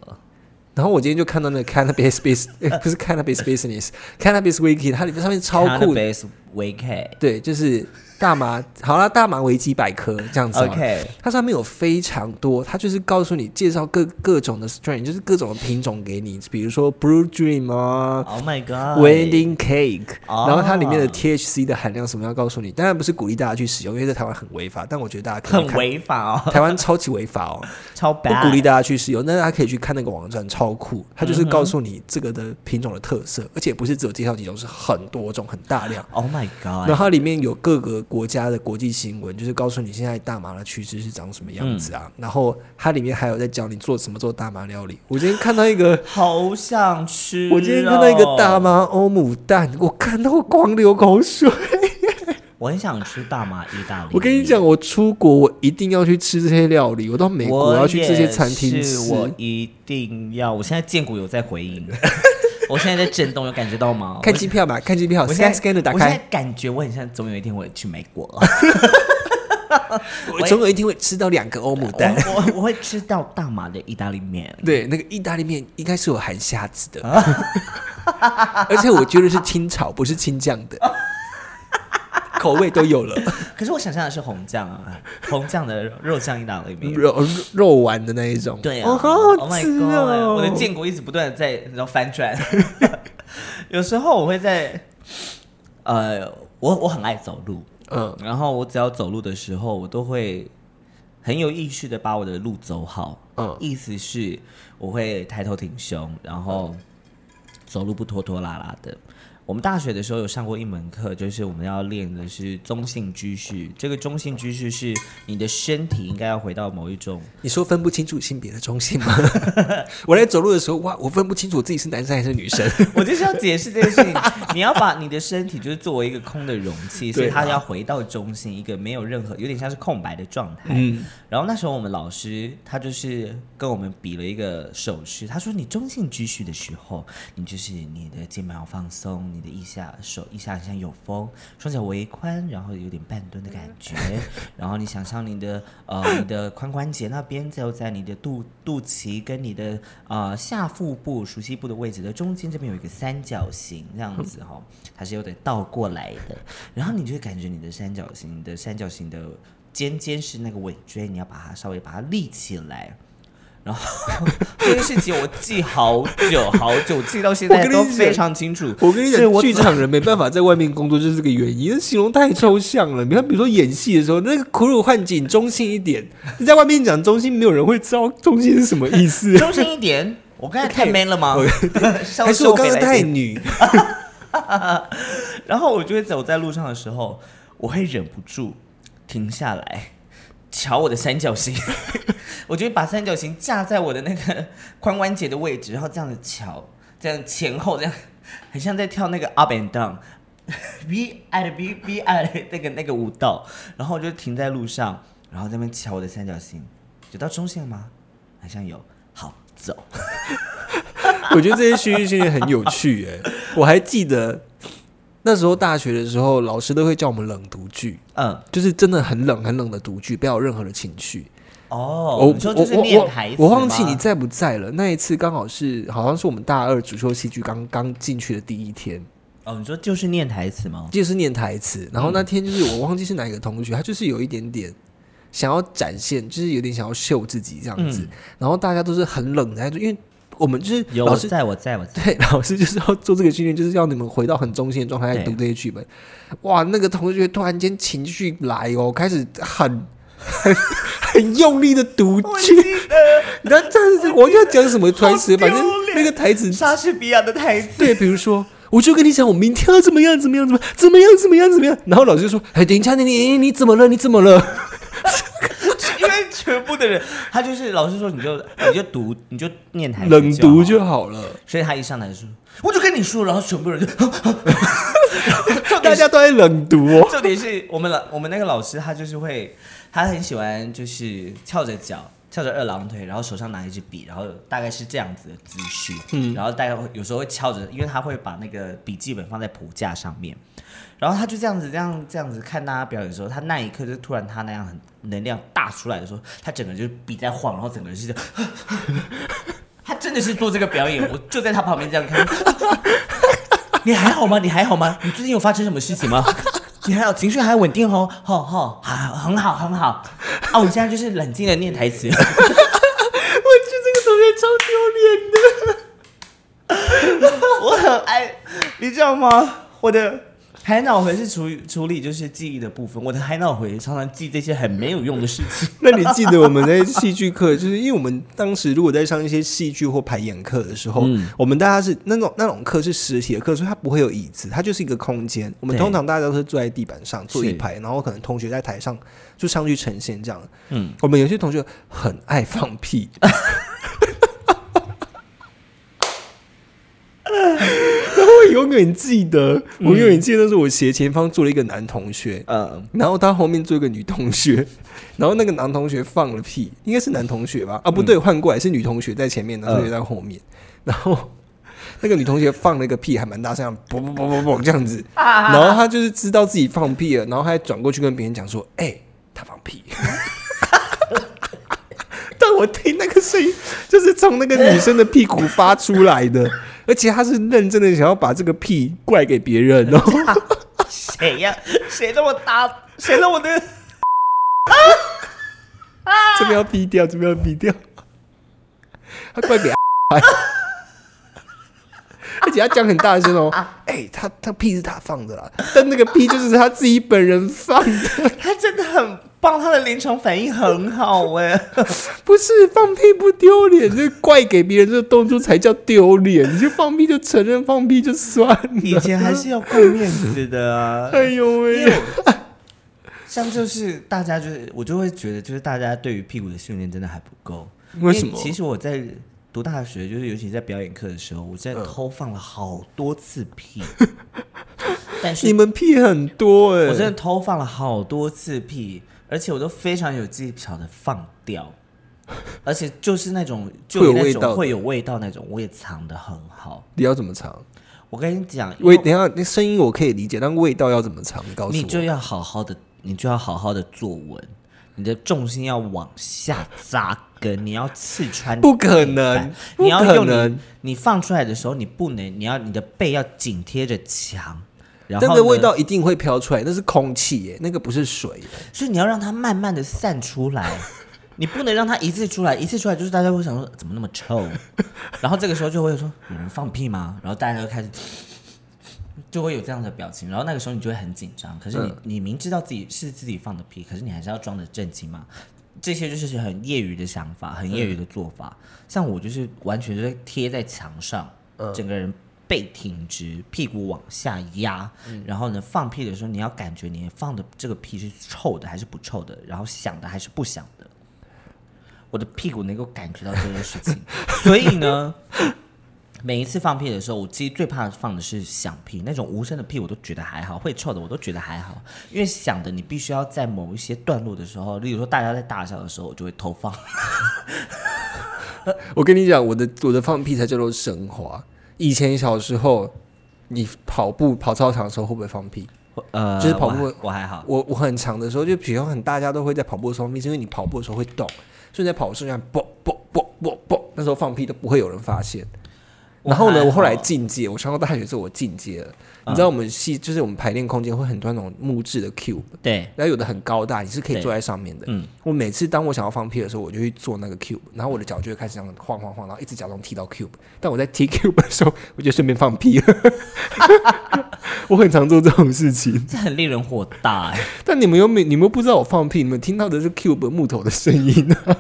然后我今天就看到那个 cannabis bus，呃不是 cannabis business，cannabis wiki，它里面上面超酷的，cannabis wiki。对，就是大麻，好啦，大麻维基百科这样子、哦。OK，它上面有非常多，它就是告诉你介绍各各种的 strain，就是各种的品种给你，比如说 Blue Dream 啊。Oh my god！Wedding Cake，、哦然后它里面的 THC 的含量什么要告诉你，当然不是鼓励大家去使用，因为在台湾很违法，但我觉得大家可以很看，违法哦，台湾超级违法哦，超不。鼓励大家去使用，但是大家可以去看那个网站，超酷，它就是告诉你这个的品种的特色，而且不是只有介绍几种，是很多种，很大量。Oh my god！然后它里面有各个国家的国际新闻，就是告诉你现在大麻的趋势是长什么样子啊。然后它里面还有在教你做怎么做大麻料理。我今天看到一个，好想吃、哦我今天看到一个大，麻欧姆蛋，我看到我光流口水。我很想吃大麻意大利。我跟你讲，，我出国我一定要去吃这些料理，我到美国我要去这些餐厅吃。我一定要。我现在建国有在回应，我现在在震动，有感觉到吗？看机票吧，看机票我现，scan 在 scan 的打我现在，感觉我很像，总有一天我会去美国。我总有一天会吃到两个欧姆蛋。我我我会吃到大麻的意大利面。对，那个意大利面应该是有含虾子的，而且我觉得是清炒，不是清酱的，口味都有了，可是我想象的是红酱啊，红酱的肉酱意大利面。肉肉丸的那一种。对啊、哦，好好吃 god！哦！我的建国一直不断的在然后翻转，有时候我会在，呃，我我很爱走路，嗯然后我只要走路的时候，我都会很有意识的把我的路走好。嗯意思是我会抬头挺胸，然后走路不拖拖拉拉的。我们大学的时候有上过一门课，就是我们要练的是中性居序。这个中性居序是你的身体应该要回到某一种你说分不清楚性别的中性吗？我在走路的时候，哇，我分不清楚我自己是男生还是女生。我就是要解释这件事情，你要把你的身体就是作为一个空的容器，所以它要回到中性，一个没有任何有点像是空白的状态。嗯，然后那时候我们老师他就是跟我们比了一个手势，他说你中性居序的时候，你就是你的肩膀要放松，你的腋下手腋下好像有风，双脚微宽，然后有点半蹲的感觉，然后你想象你的呃你的髋关节那边就在你的肚肚脐跟你的呃下腹部熟悉部的位置的中间这边有一个三角形这样子哈、它是有点倒过来的，然后你就会感觉你的三角形，你的三角形的尖尖是那个尾椎，你要把它稍微把它立起来。然后 这件事情我记好久好久，记到现在都非常清楚。我跟你讲，剧场人没办法在外面工作，就是这个原因。那形容太抽象了。你看，比如说演戏的时候，那个苦鲁幻景中性一点，你在外面讲中性，没有人会知道中性是什么意思。中性一点，我刚才 太 man 了吗？还是我刚刚收回来一点太女？然后我就会走在路上的时候，我会忍不住停下来，瞧我的三角形，我就把三角形架在我的那个髋关节的位置，然后这样子瞧，这样前后这样，很像在跳那个 up and down。V I 的 V V I 的那个那个舞蹈，然后我就停在路上，然后在那边瞧我的三角形，有到中线吗？好像有，好走。我觉得这些训练训练很有趣哎、我还记得那时候大学的时候，老师都会叫我们冷读剧，嗯，就是真的很冷很冷的读剧，不要有任何的情绪。哦，我你说就是我我念台词我忘记你在不在了。那一次刚好是好像是我们大二主修戏剧刚刚进去的第一天，哦，你说就是念台词吗？就是念台词。然后那天就是我忘记是哪一个同学，他就是有一点点想要展现，就是有点想要秀自己这样子。嗯然后大家都是很冷的，因为我们就是有，老师在，我在，我在。对，老师就是要做这个训练，就是要你们回到很中心的状态来读这些剧本。哇，那个同学突然间情绪来哦，开始很很很用力的读剧。你知道这样子，我要讲什么台词？反正那个台词，莎士比亚的台词，对，比如说。我就跟你讲，我明天要怎么样怎么样怎么样怎么样怎么样怎么样，然后老师就说：“哎，等一下，你你你怎么了？你怎么了全部的人，他就是老师说你就你就读你就念？”台词冷读就好，了。所以他一上来就说，我就跟你说，然后全部人就，大家都在冷读哦。重点是我们老我们那个老师他就是会，他很喜欢就是翘着脚。翘着二郎腿，然后手上拿一支笔，然后大概是这样子的姿势，嗯，然后大概会有时候会翘着，因为他会把那个笔记本放在谱架上面，然后他就这样子这样这样子看大家表演的时候，他那一刻就突然他那样很能量大出来的时候，他整个就是笔在晃，然后整个人是这样，他真的是做这个表演，我就在他旁边这样看。你还好吗？你还好吗？你最近有发生什么事情吗？你还好，情绪还稳定哦，好好，好，很好，很好。啊，我们现在就是冷静的念台词。我觉得这个同学超丢脸的。我很爱，你知道吗？我的海脑回是处理处理就是记忆的部分，我的海脑回常常记这些很没有用的事情。那你记得我们在戏剧课，就是因为我们当时如果在上一些戏剧或排演课的时候，嗯我们大家是那种那种课是实体的课，所以它不会有椅子，它就是一个空间。我们通常大家都是坐在地板上坐一排，然后可能同学在台上就上去呈现这样。嗯，我们有些同学很爱放屁。我永远记得，我永远记得那是我斜前方坐了一个男同学，嗯，然后他后面坐一个女同学，然后那个男同学放了屁，应该是男同学吧？啊，不对，换过来是女同学在前面，男同学在后面。然后那个女同学放了一个屁，还蛮大声，啵啵啵啵啵这样子。然后他就是知道自己放屁了，然后还转过去跟别人讲说：“哎、他放屁。”但我听那个声音，就是从那个女生的屁股发出来的，而且他是认真的想要把这个屁怪给别人哦。谁呀、谁让我打？谁让我的？这边要逼掉，这边要逼掉。他怪给 而且，他讲很大声哦，哎、他他屁是他放的啦，但那个屁就是他自己本人放的，他真的很棒，他的临床反应很好哎。不是放屁不丢脸，这怪给别人这个动作才叫丢脸。你就放屁就承认放屁就算了以，前还是要顾面子的啊。哎呦因喂像就是大家就是我就会觉得，就是大家对于屁股的训练真的还不够。为什么其实我在读大学，就是尤其在表演课的时候，我嗯在偷放了好多次屁，但是你们屁很多哎、我真的偷放了好多次屁，而且我都非常有技巧的放掉，而且就是那种就有味道会有味道那种，我也藏得很好。你要怎么藏？我跟你讲，味，因为等下，那声音我可以理解，但味道要怎么藏？你告诉我。你就要好好的，你就要好好的坐稳，你的重心要往下扎根，你要刺穿不可能你要用你你放出来的时候，你不能，你要你的背要紧贴着墙，然后那个味道一定会飘出来，那是空气耶，那个不是水。所以你要让它慢慢的散出来，你不能让它一次出来，一次出来就是大家会想说怎么那么臭，然后这个时候就会说有人放屁吗？然后大家就开始就会有这样的表情，然后那个时候你就会很紧张，可是你、嗯你明知道自己是自己放的屁，可是你还是要装的正经嘛。这些就是很业余的想法，很业余的做法。像我就是完全就是贴在墙上，整个人背挺直，屁股往下压，然后呢放屁的时候，你要感觉你放的这个屁是臭的还是不臭的，然后响的还是不响的。我的屁股能够感觉到这件事情，所以呢，每一次放屁的时候，我其实最怕放的是响屁，那种无声的屁我都觉得还好，会臭的我都觉得还好，因为响的你必须要在某一些段落的时候，例如说大家在大笑的时候，我就会偷放。我跟你讲，我的我的放屁才叫做升华。以前小时候，你跑步跑操场的时候会不会放屁？呃，就是跑步我还好，我我很长的时候，就比如很大家都会在跑步的时候放屁，是因为你跑步的时候会动，所以你在跑的时候啵啵啵啵啵，那时候放屁都不会有人发现。然后呢，我后来好进阶，我上到大学之后我进阶了。你知道我们系就是我们排练空间会很多那种木质的 cube，对，然后有的很高大，你是可以坐在上面的。嗯我每次当我想要放屁的时候，我就去坐那个 cube，然后我的脚就会开始这样晃晃晃，然后一直假装踢到 cube。但我在踢 cube 的时候，我就顺便放屁了。我很常做这种事情，这很令人火大哎、但你们又没，你们又不知道我放屁，你们听到的是 cube 木头的声音啊。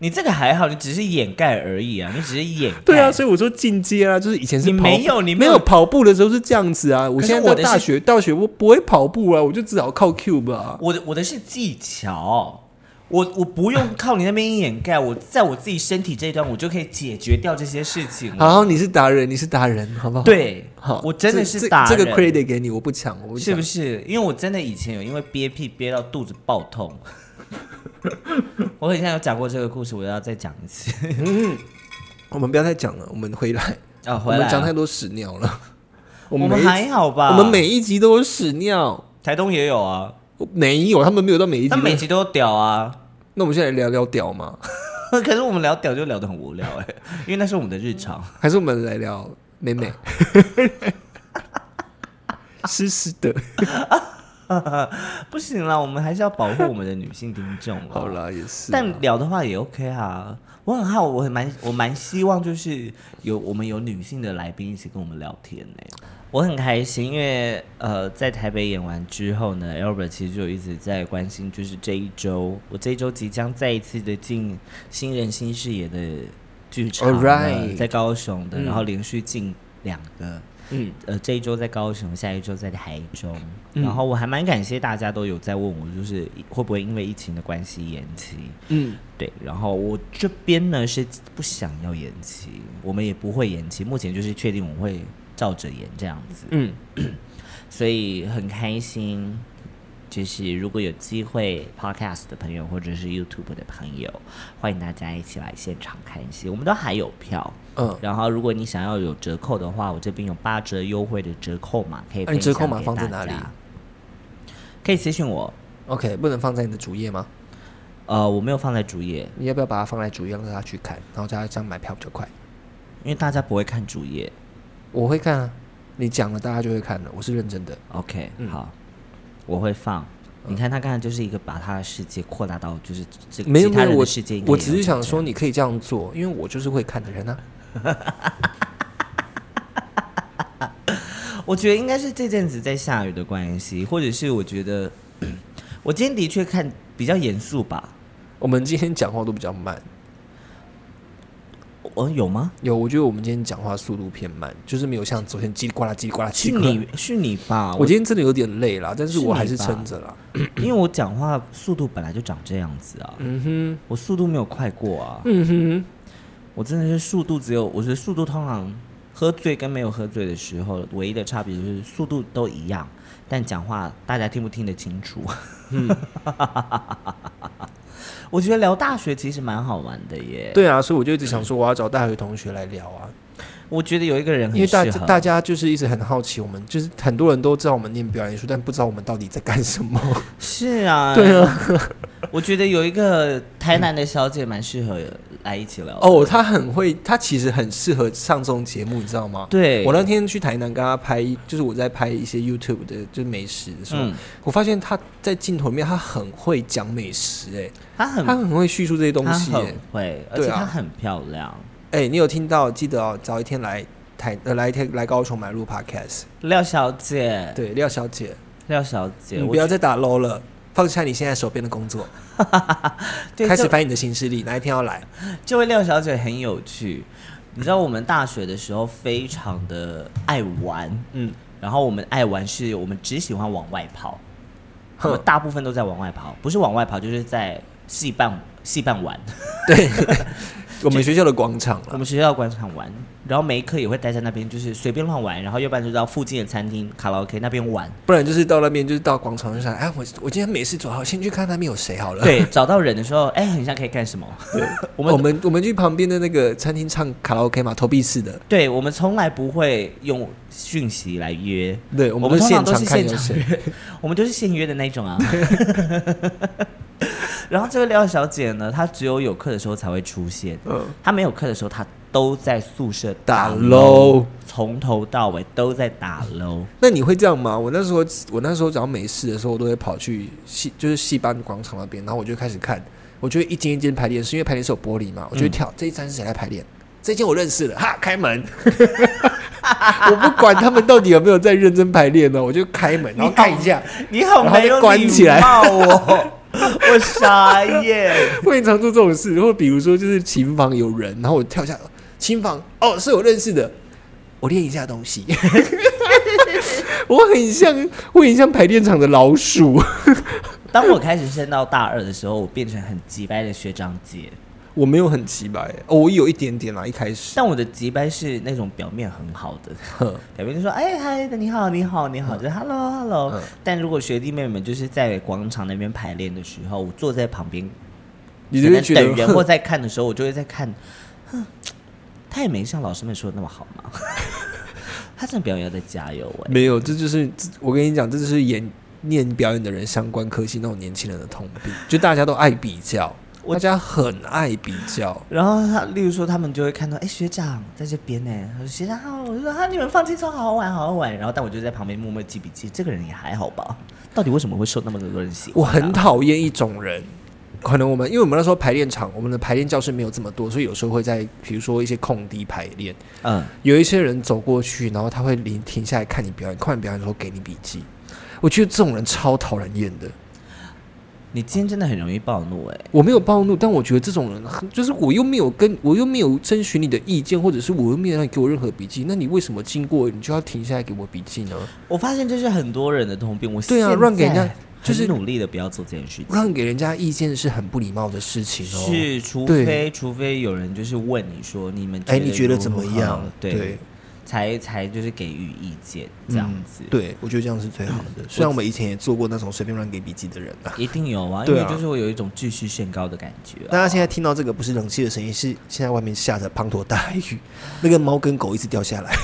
你这个还好，你只是掩盖而已啊，你只是掩盖。对啊，所以我说进阶啊，就是以前是你没有你没有跑步的时候是这样子啊。我现在我大学，大学我不会跑步啊，我就只好靠 cube 啊。我的我的是技巧，我我不用靠你那边掩盖，我在我自己身体这一端，我就可以解决掉这些事情了。好，你是达人，你是达人，好不好？，对，好，我真的是达人，这个 credit 给你，我不抢，我不抢是不。是？因为我真的以前有因为憋屁憋到肚子爆痛，我以前有讲过这个故事，我要再讲一次。我们不要再讲了，我们回来，啊，我回来啊们讲太多屎尿了。我 我们还好吧？我们每一集都有屎尿，台东也有啊，没有，他们没有到每一集他都。每集都有屌啊。那我们现在聊聊屌吗？可是我们聊屌就聊得很无聊哎、因为那是我们的日常。还是我们来聊美美？湿湿的，不行啦，我们还是要保护我们的女性听众。好，啦，也是啊。但聊的话也 OK 啊。我很好，我很蛮我蛮希望就是有我们有女性的来宾一起跟我们聊天呢、我很开心，因为呃，在台北演完之后呢，Albert 其实就一直在关心，就是这一周，我这一周即将再一次的进新人新视野的剧场了 Alright 在高雄的，嗯然后连续进两个。嗯，呃，这一周在高雄，下一周在台中。嗯然后我还蛮感谢大家都有在问我，就是会不会因为疫情的关系延期？嗯，对，然后我这边呢是不想要延期，我们也不会延期，目前就是确定我会照着演这样子，嗯，所以很开心。就是如果有机会，Podcast 的朋友或者是 YouTube 的朋友，欢迎大家一起来现场看戏，我们都还有票。嗯，然后，如果你想要有折扣的话，我这边有八折优惠的折扣码，可以分那你折扣码放在哪里？可以私信我。OK，不能放在你的主页吗？呃，我没有放在主页，你要不要把它放在主页，让大家去看，然后大家这样买票比较快？因为大家不会看主页。我会看啊，你讲了，大家就会看了，我是认真的。OK，、嗯好，我会放。你看他刚才就是一个把他的世界扩大到就是这个没有没有，其他人我的世界我只是想说，你可以这样做，因为我就是会看的人啊。我觉得应该是这阵子在下雨的关系，或者是我觉得 我今天的确看比较严肃吧。我们今天讲话都比较慢，我、有吗？有，我觉得我们今天讲话速度偏慢，就是没有像昨天叽里呱啦叽里呱啦是。你是你吧？我今天真的有点累了，但是是我还是撑着了。因为我讲话速度本来就长这样子啊，嗯哼我速度没有快过啊，，嗯哼，我真的是速度只有，我觉得速度通常喝醉跟没有喝醉的时候，唯一的差别就是速度都一样，但讲话大家听不听得清楚。嗯 我觉得聊大学其实蛮好玩的耶。，对啊，所以我就一直想说，我要找大学同学来聊啊，我觉得有一个人很因为大大家就是一直很好奇，我们就是很多人都知道我们念表演艺术，但不知道我们到底在干什么。是啊，对啊，我觉得有一个台南的小姐蛮适合来一起聊的。哦，她很会，她其实很适合上这种节目，你知道吗？对，我那天去台南跟她拍，就是我在拍一些 YouTube 的，就是美食的时候，嗯，我发现她在镜头里面她很会讲美食、哎，她很她很会叙述这些东西、会，而且她很漂亮。哎、你有听到？记得哦，早一天来台呃来一天来高雄买录 Podcast。廖小姐，对，廖小姐，廖小姐，你不要再打 low 了，放下你现在手边的工作，对开始翻你的行事历，哪一天要来？这位廖小姐很有趣，你知道我们大学的时候非常的爱玩，嗯，然后我们爱玩是我们只喜欢往外跑，我们大部分都在往外跑，不是往外跑就是在戏办戏办玩，对，我们学校的广场了。我们学校广场玩，然后每一课也会待在那边，就是随便乱玩，然后要不然就到附近的餐厅卡拉 OK 那边玩，不然就是到那边，就是到广场就想，哎，我我今天没事做，好，先去看那边有谁好了。对，找到人的时候，哎，很像可以干什么？我们我们我们去旁边的那个餐厅唱卡拉 OK 嘛，投币式的。对我们从来不会用讯息来约，对，我我们现们通常都是现场。约，我们就是现约的那种啊。然后这个廖小姐呢，她只有有课的时候才会出现，嗯，她没有课的时候，她都在宿舍打 low，low 从头到尾都在打 low。那你会这样吗？我那时候我那时候只要没事的时候，我都会跑去戏，就是戏班广场那边，然后我就开始看，我就会一间一间排练室，因为排练室有玻璃嘛，我就会跳、这一站是谁来排练，这一间我认识的，哈，开门。我不管他们到底有没有在认真排练呢，我就开门，然后看一下。你好然后就没有礼关起来貌哦，我傻眼。我很常做这种事，或比如说就是琴房有人，然后我跳下琴房，哦，是我认识的，我练一下东西。我很像，我很像排练场的老鼠。当我开始升到大二的时候，我变成很急掰的学长姐，我没有很急白、哦，我有一点点啦，一开始。但我的急掰是那种表面很好的，表面就说：“哎嗨，你好，你好，你好。”就是 “hello hello”、嗯但如果学弟妹们就是在广场那边排练的时候，我坐在旁边，你就会觉得等人或在看的时候，我就会在看，哼，他也没像老师们说的那么好嘛。他真的表演要再加油哎、没有，这就是我跟你讲，这就是演念表演的人相关科系那种年轻人的通病，就大家都爱比较，大家很爱比较。然后他，例如说，他们就会看到，哎，学长在这边呢。他说学长好，我就说啊，你们放轻松，好好玩，好好玩。然后，但我就在旁边默默记笔记。这个人也还好吧？到底为什么会受那么多人喜欢、我很，讨厌一种人，可能我们因为我们那时候排练场，我们的排练教室没有这么多，所以有时候会在比如说一些空地排练，嗯，有一些人走过去，然后他会停停下来看你表演，看完表演之后给你笔记。我觉得这种人超讨人厌的。你今天真的很容易暴怒哎、我没有暴怒，但我觉得这种人很就是我又没有跟我又没有征询你的意见，或者是我又没有让你给我任何笔记，那你为什么经过你就要停下来给我笔记呢？我发现这是很多人的通病。我对啊现让给人家在就是努力的不要做这件事情。让给人家意见是很不礼貌的事情哦。，是，除非除非有人就是问你说你们哎，你觉得怎么样？对，才才就是给予意见这样子。嗯对，我觉得这样是最好的。虽然我们以前也做过那种随便乱给笔记的人啊。一定有啊，因为就是会有一种秩序限高的感觉、啊。大家现在听到这个不是冷气的声音，是现在外面下着滂沱大雨，那个猫跟狗一直掉下来。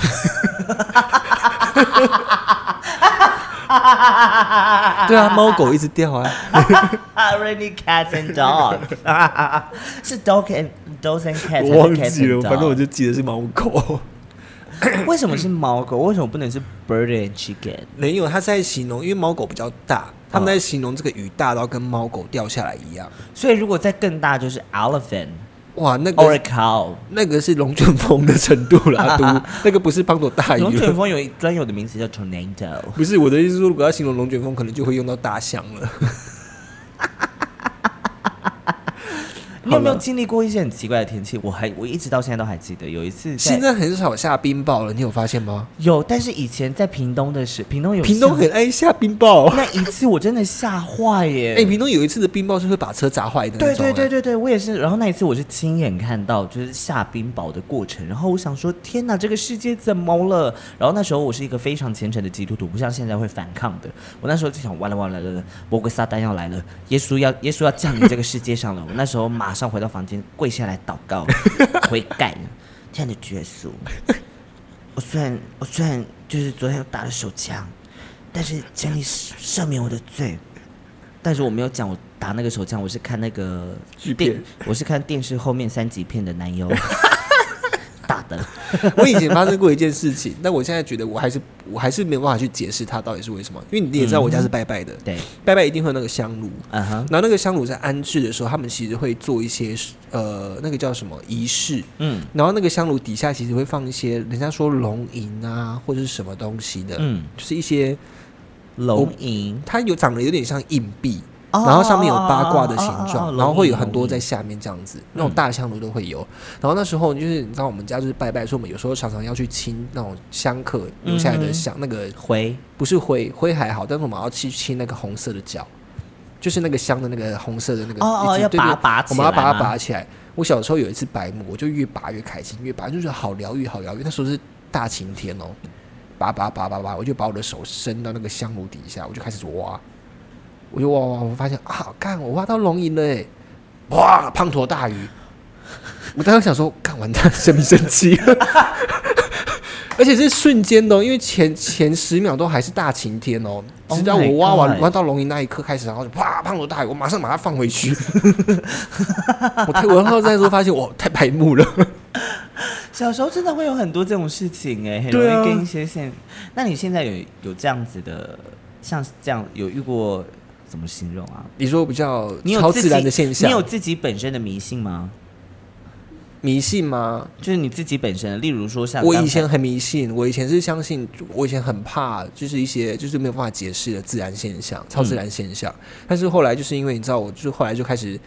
对啊，猫狗一直掉啊。Rainy cats and dogs，是 dog and dogs and cats，我忘记了，反正我就记得是猫狗。为什么是猫狗？为什么不能是 bird and chicken？没有，他是在形容，因为猫狗比较大，他们在形容这个雨大到跟猫狗掉下来一样。所以如果再更大就是 elephant，哇，那个。那个是龙卷风的程度啦，都那个不是滂沱大雨龙卷。风有一专有的名词叫 tornado。不是我的意思是说，如果要形容龙卷风，可能就会用到大象了。你有没有经历过一些很奇怪的天气？我还我一直到现在都还记得，有一次现在很少下冰雹了，你有发现吗？有，但是以前在屏东的时，屏东有屏东很爱下冰雹。那一次我真的吓坏耶！哎、屏东有一次的冰雹是会把车砸坏的那对对对对对，我也是。然后那一次我是亲眼看到，就是下冰雹的过程。然后我想说，天哪，这个世界怎么了？然后那时候我是一个非常虔诚的基督徒，不像现在会反抗的。我那时候就想，完了完了完了，魔鬼撒旦要来了，耶稣要耶稣要降临这个世界上了。我那时候马上回到房间，跪下来祷告，悔改，这样的绝俗。我虽然我虽然就是昨天又打了手枪，但是请你赦免我的罪。但是我没有讲我打那个手枪，我是看那个剧电，我是看电视后面三级片的男优打的。我以前发生过一件事情，但我现在觉得我还是我还是没有办法去解释它到底是为什么，因为你也知道我家是拜拜的，对，拜拜一定会有那个香炉，嗯哼，然后那个香炉在安置的时候，他们其实会做一些呃那个叫什么仪式，嗯。然后那个香炉底下其实会放一些人家说龙吟啊或者是什么东西的，嗯，就是一些龙吟，它有长得有点像硬币，哦然后上面有八卦的形状，然后会有很多在下面这样子，那种大香炉都会有。然后那时候就是你知道我们家就是拜拜，所以我们有时候常常要去清那种香客留下来的香，那个灰不是灰灰还好，但是我们要去清那个红色的角，就是那个香的那个红色的那个哦哦，一直对对要拔拔，我们要把它拔起来。我小时候有一次白目，我就越拔越开心，越拔就觉得好疗愈，好疗愈。那时候是大晴天哦，拔拔拔拔拔，我就把我的手伸到那个香炉底下，我就开始挖，我就挖挖，我发现啊，干，我挖到龙吟了哎，哇，滂沱大雨。我当时想说，干完蛋，生不生气？而且是瞬间的、哦，因为前前十秒都还是大晴天哦，Oh 直到我挖完挖到龙吟那一刻开始，然后就啪滂沱大雨，我马上把它放回去。我太我然后再说发现我太白目了，小时候真的会有很多这种事情哎，很容易跟一些现。那你现在有有这样子的，像这样有遇过怎么形容啊？你说比较超自然的现象，你有自己本身的迷信吗？迷信吗？就是你自己本身，例如说像我以前很迷信，我以前是相信，我以前很怕，就是一些就是没有办法解释的自然现象、超自然现象。但是后来就是因为你知道，我就后来就开始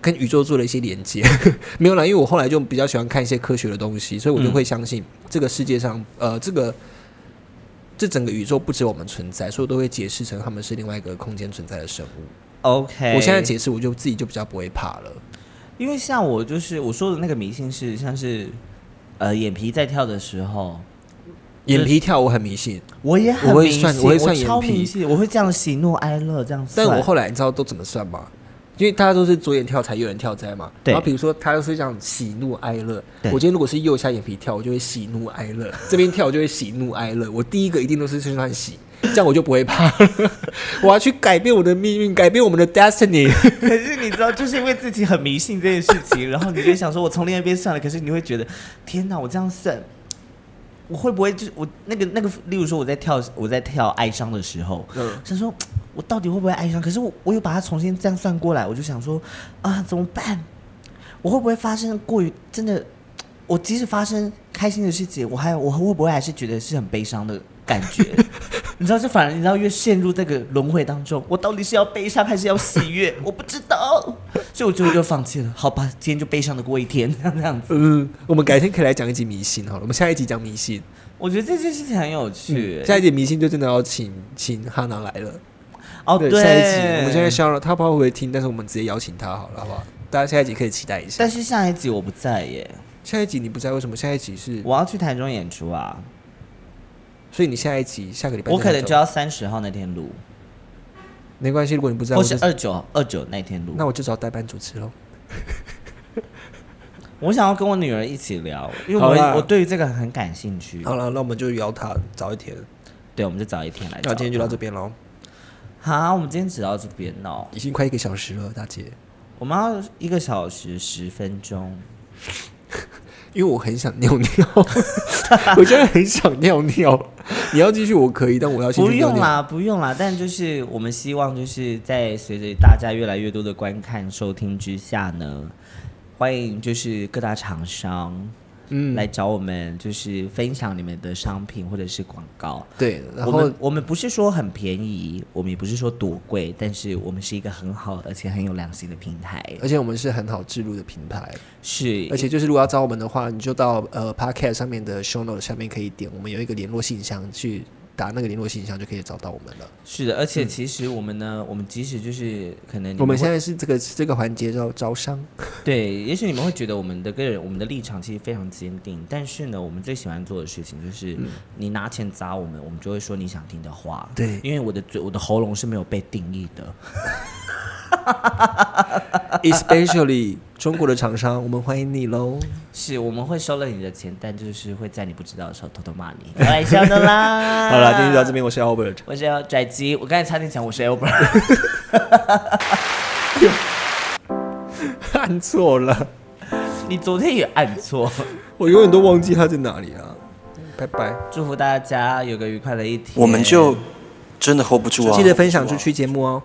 跟宇宙做了一些连接，没有啦，因为我后来就比较喜欢看一些科学的东西，所以我就会相信这个世界上，呃，这个这整个宇宙不止我们存在，所以我都会解释成他们是另外一个空间存在的生物。OK，我现在解释，我就自己就比较不会怕了。因为像我就是我说的那个迷信是像是呃眼皮在跳的时候，眼皮跳我很迷信，我也很我会迷信算我会算眼皮，我会这样喜怒哀乐这样算。但我后来你知道都怎么算吗？因为大家都是左眼跳财，右眼跳灾嘛。对然后比如说他就是这样喜怒哀乐，对我今天如果是右下眼皮跳，我就会喜怒哀乐；这边跳我就会喜怒哀乐。我第一个一定都是去算喜，这样我就不会怕。我要去改变我的命运，改变我们的 destiny。可是你知道，就是因为自己很迷信这件事情，然后你就想说，我从另一边算了，可是你会觉得，天哪，我这样算，我会不会就是我那个那个，例如说我在跳我在跳哀伤的时候，嗯，想说我到底会不会哀伤？可是我我又把它重新这样算过来，我就想说啊，怎么办？我会不会发生过于真的？我即使发生开心的事情，我还我会不会还是觉得是很悲伤的感觉？你知道，这反而你知道越陷入这个轮回当中，我到底是要悲伤还是要喜悦？我不知道，所以我最后就放弃了。好吧，今天就悲伤的过一天，这样子。嗯，我们改天可以来讲一集迷信好了。我们下一集讲迷信，我觉得这件事情很有趣。下一集迷信就真的要请请哈娜来了。哦，对，下一集我们现在想了，他不知道会不会听，但是我们直接邀请他好了，好不好？大家下一集可以期待一下但。是下一集我不在耶，下一集你不在，为什么？下一集是，我要去台中演出啊。所以你下一集下个礼拜我可能就就要三十号那天录，没关系。如果你不在，或我是二九二九那天录。那我就找代班主持喽。我想要跟我女儿一起聊，因为我我对于这个很感兴趣。好了，那我们就邀她早一天。对，我们就早一天来。那今天就到这。边喽，好，我们今天只到这边哦。已经快一个小时了，大姐。我们要一个小时十分钟。因为我很想尿尿，我现在很想尿尿。你要继续我可以，但我要先尿尿。用啦，不用啦。但就是我们希望，就是在随着大家越来越多的观看、收听之下呢，欢迎就是各大厂商嗯，来找我们，就是分享你们的商品或者是广告。对，然后我们我们不是说很便宜，我们也不是说多贵，但是我们是一个很好而且很有良心的平台。而且我们是很好制入的平台，是，而且就是如果要找我们的话，你就到呃 Podcast 上面的 Show Note 下面可以点，我们有一个联络信箱，去打那个联络信箱就可以找到我们了。是的，而且其实我们呢，我们即使就是可能你我们现在是这个这个环节叫招商，对，也许你们会觉得我们的个人我们的立场其实非常坚定，但是呢，我们最喜欢做的事情就是你拿钱砸我们，我们就会说你想听的话。对因为我的嘴我的喉咙是没有被定义的。especially 中国的厂商，我们欢迎你喽。是，我们会收了你的钱，但就是会在你不知道的时候偷偷骂你，开玩笑的啦。好了，今天就到这边，我是 Albert。我是要拽鸡，我刚才差点讲我是 Albert。按错了，你昨天也按错。我永远都忘记他在哪里啊。拜拜，祝福大家有个愉快的一天。我们就真的 hold 不住啊！记得分享出去节目哦。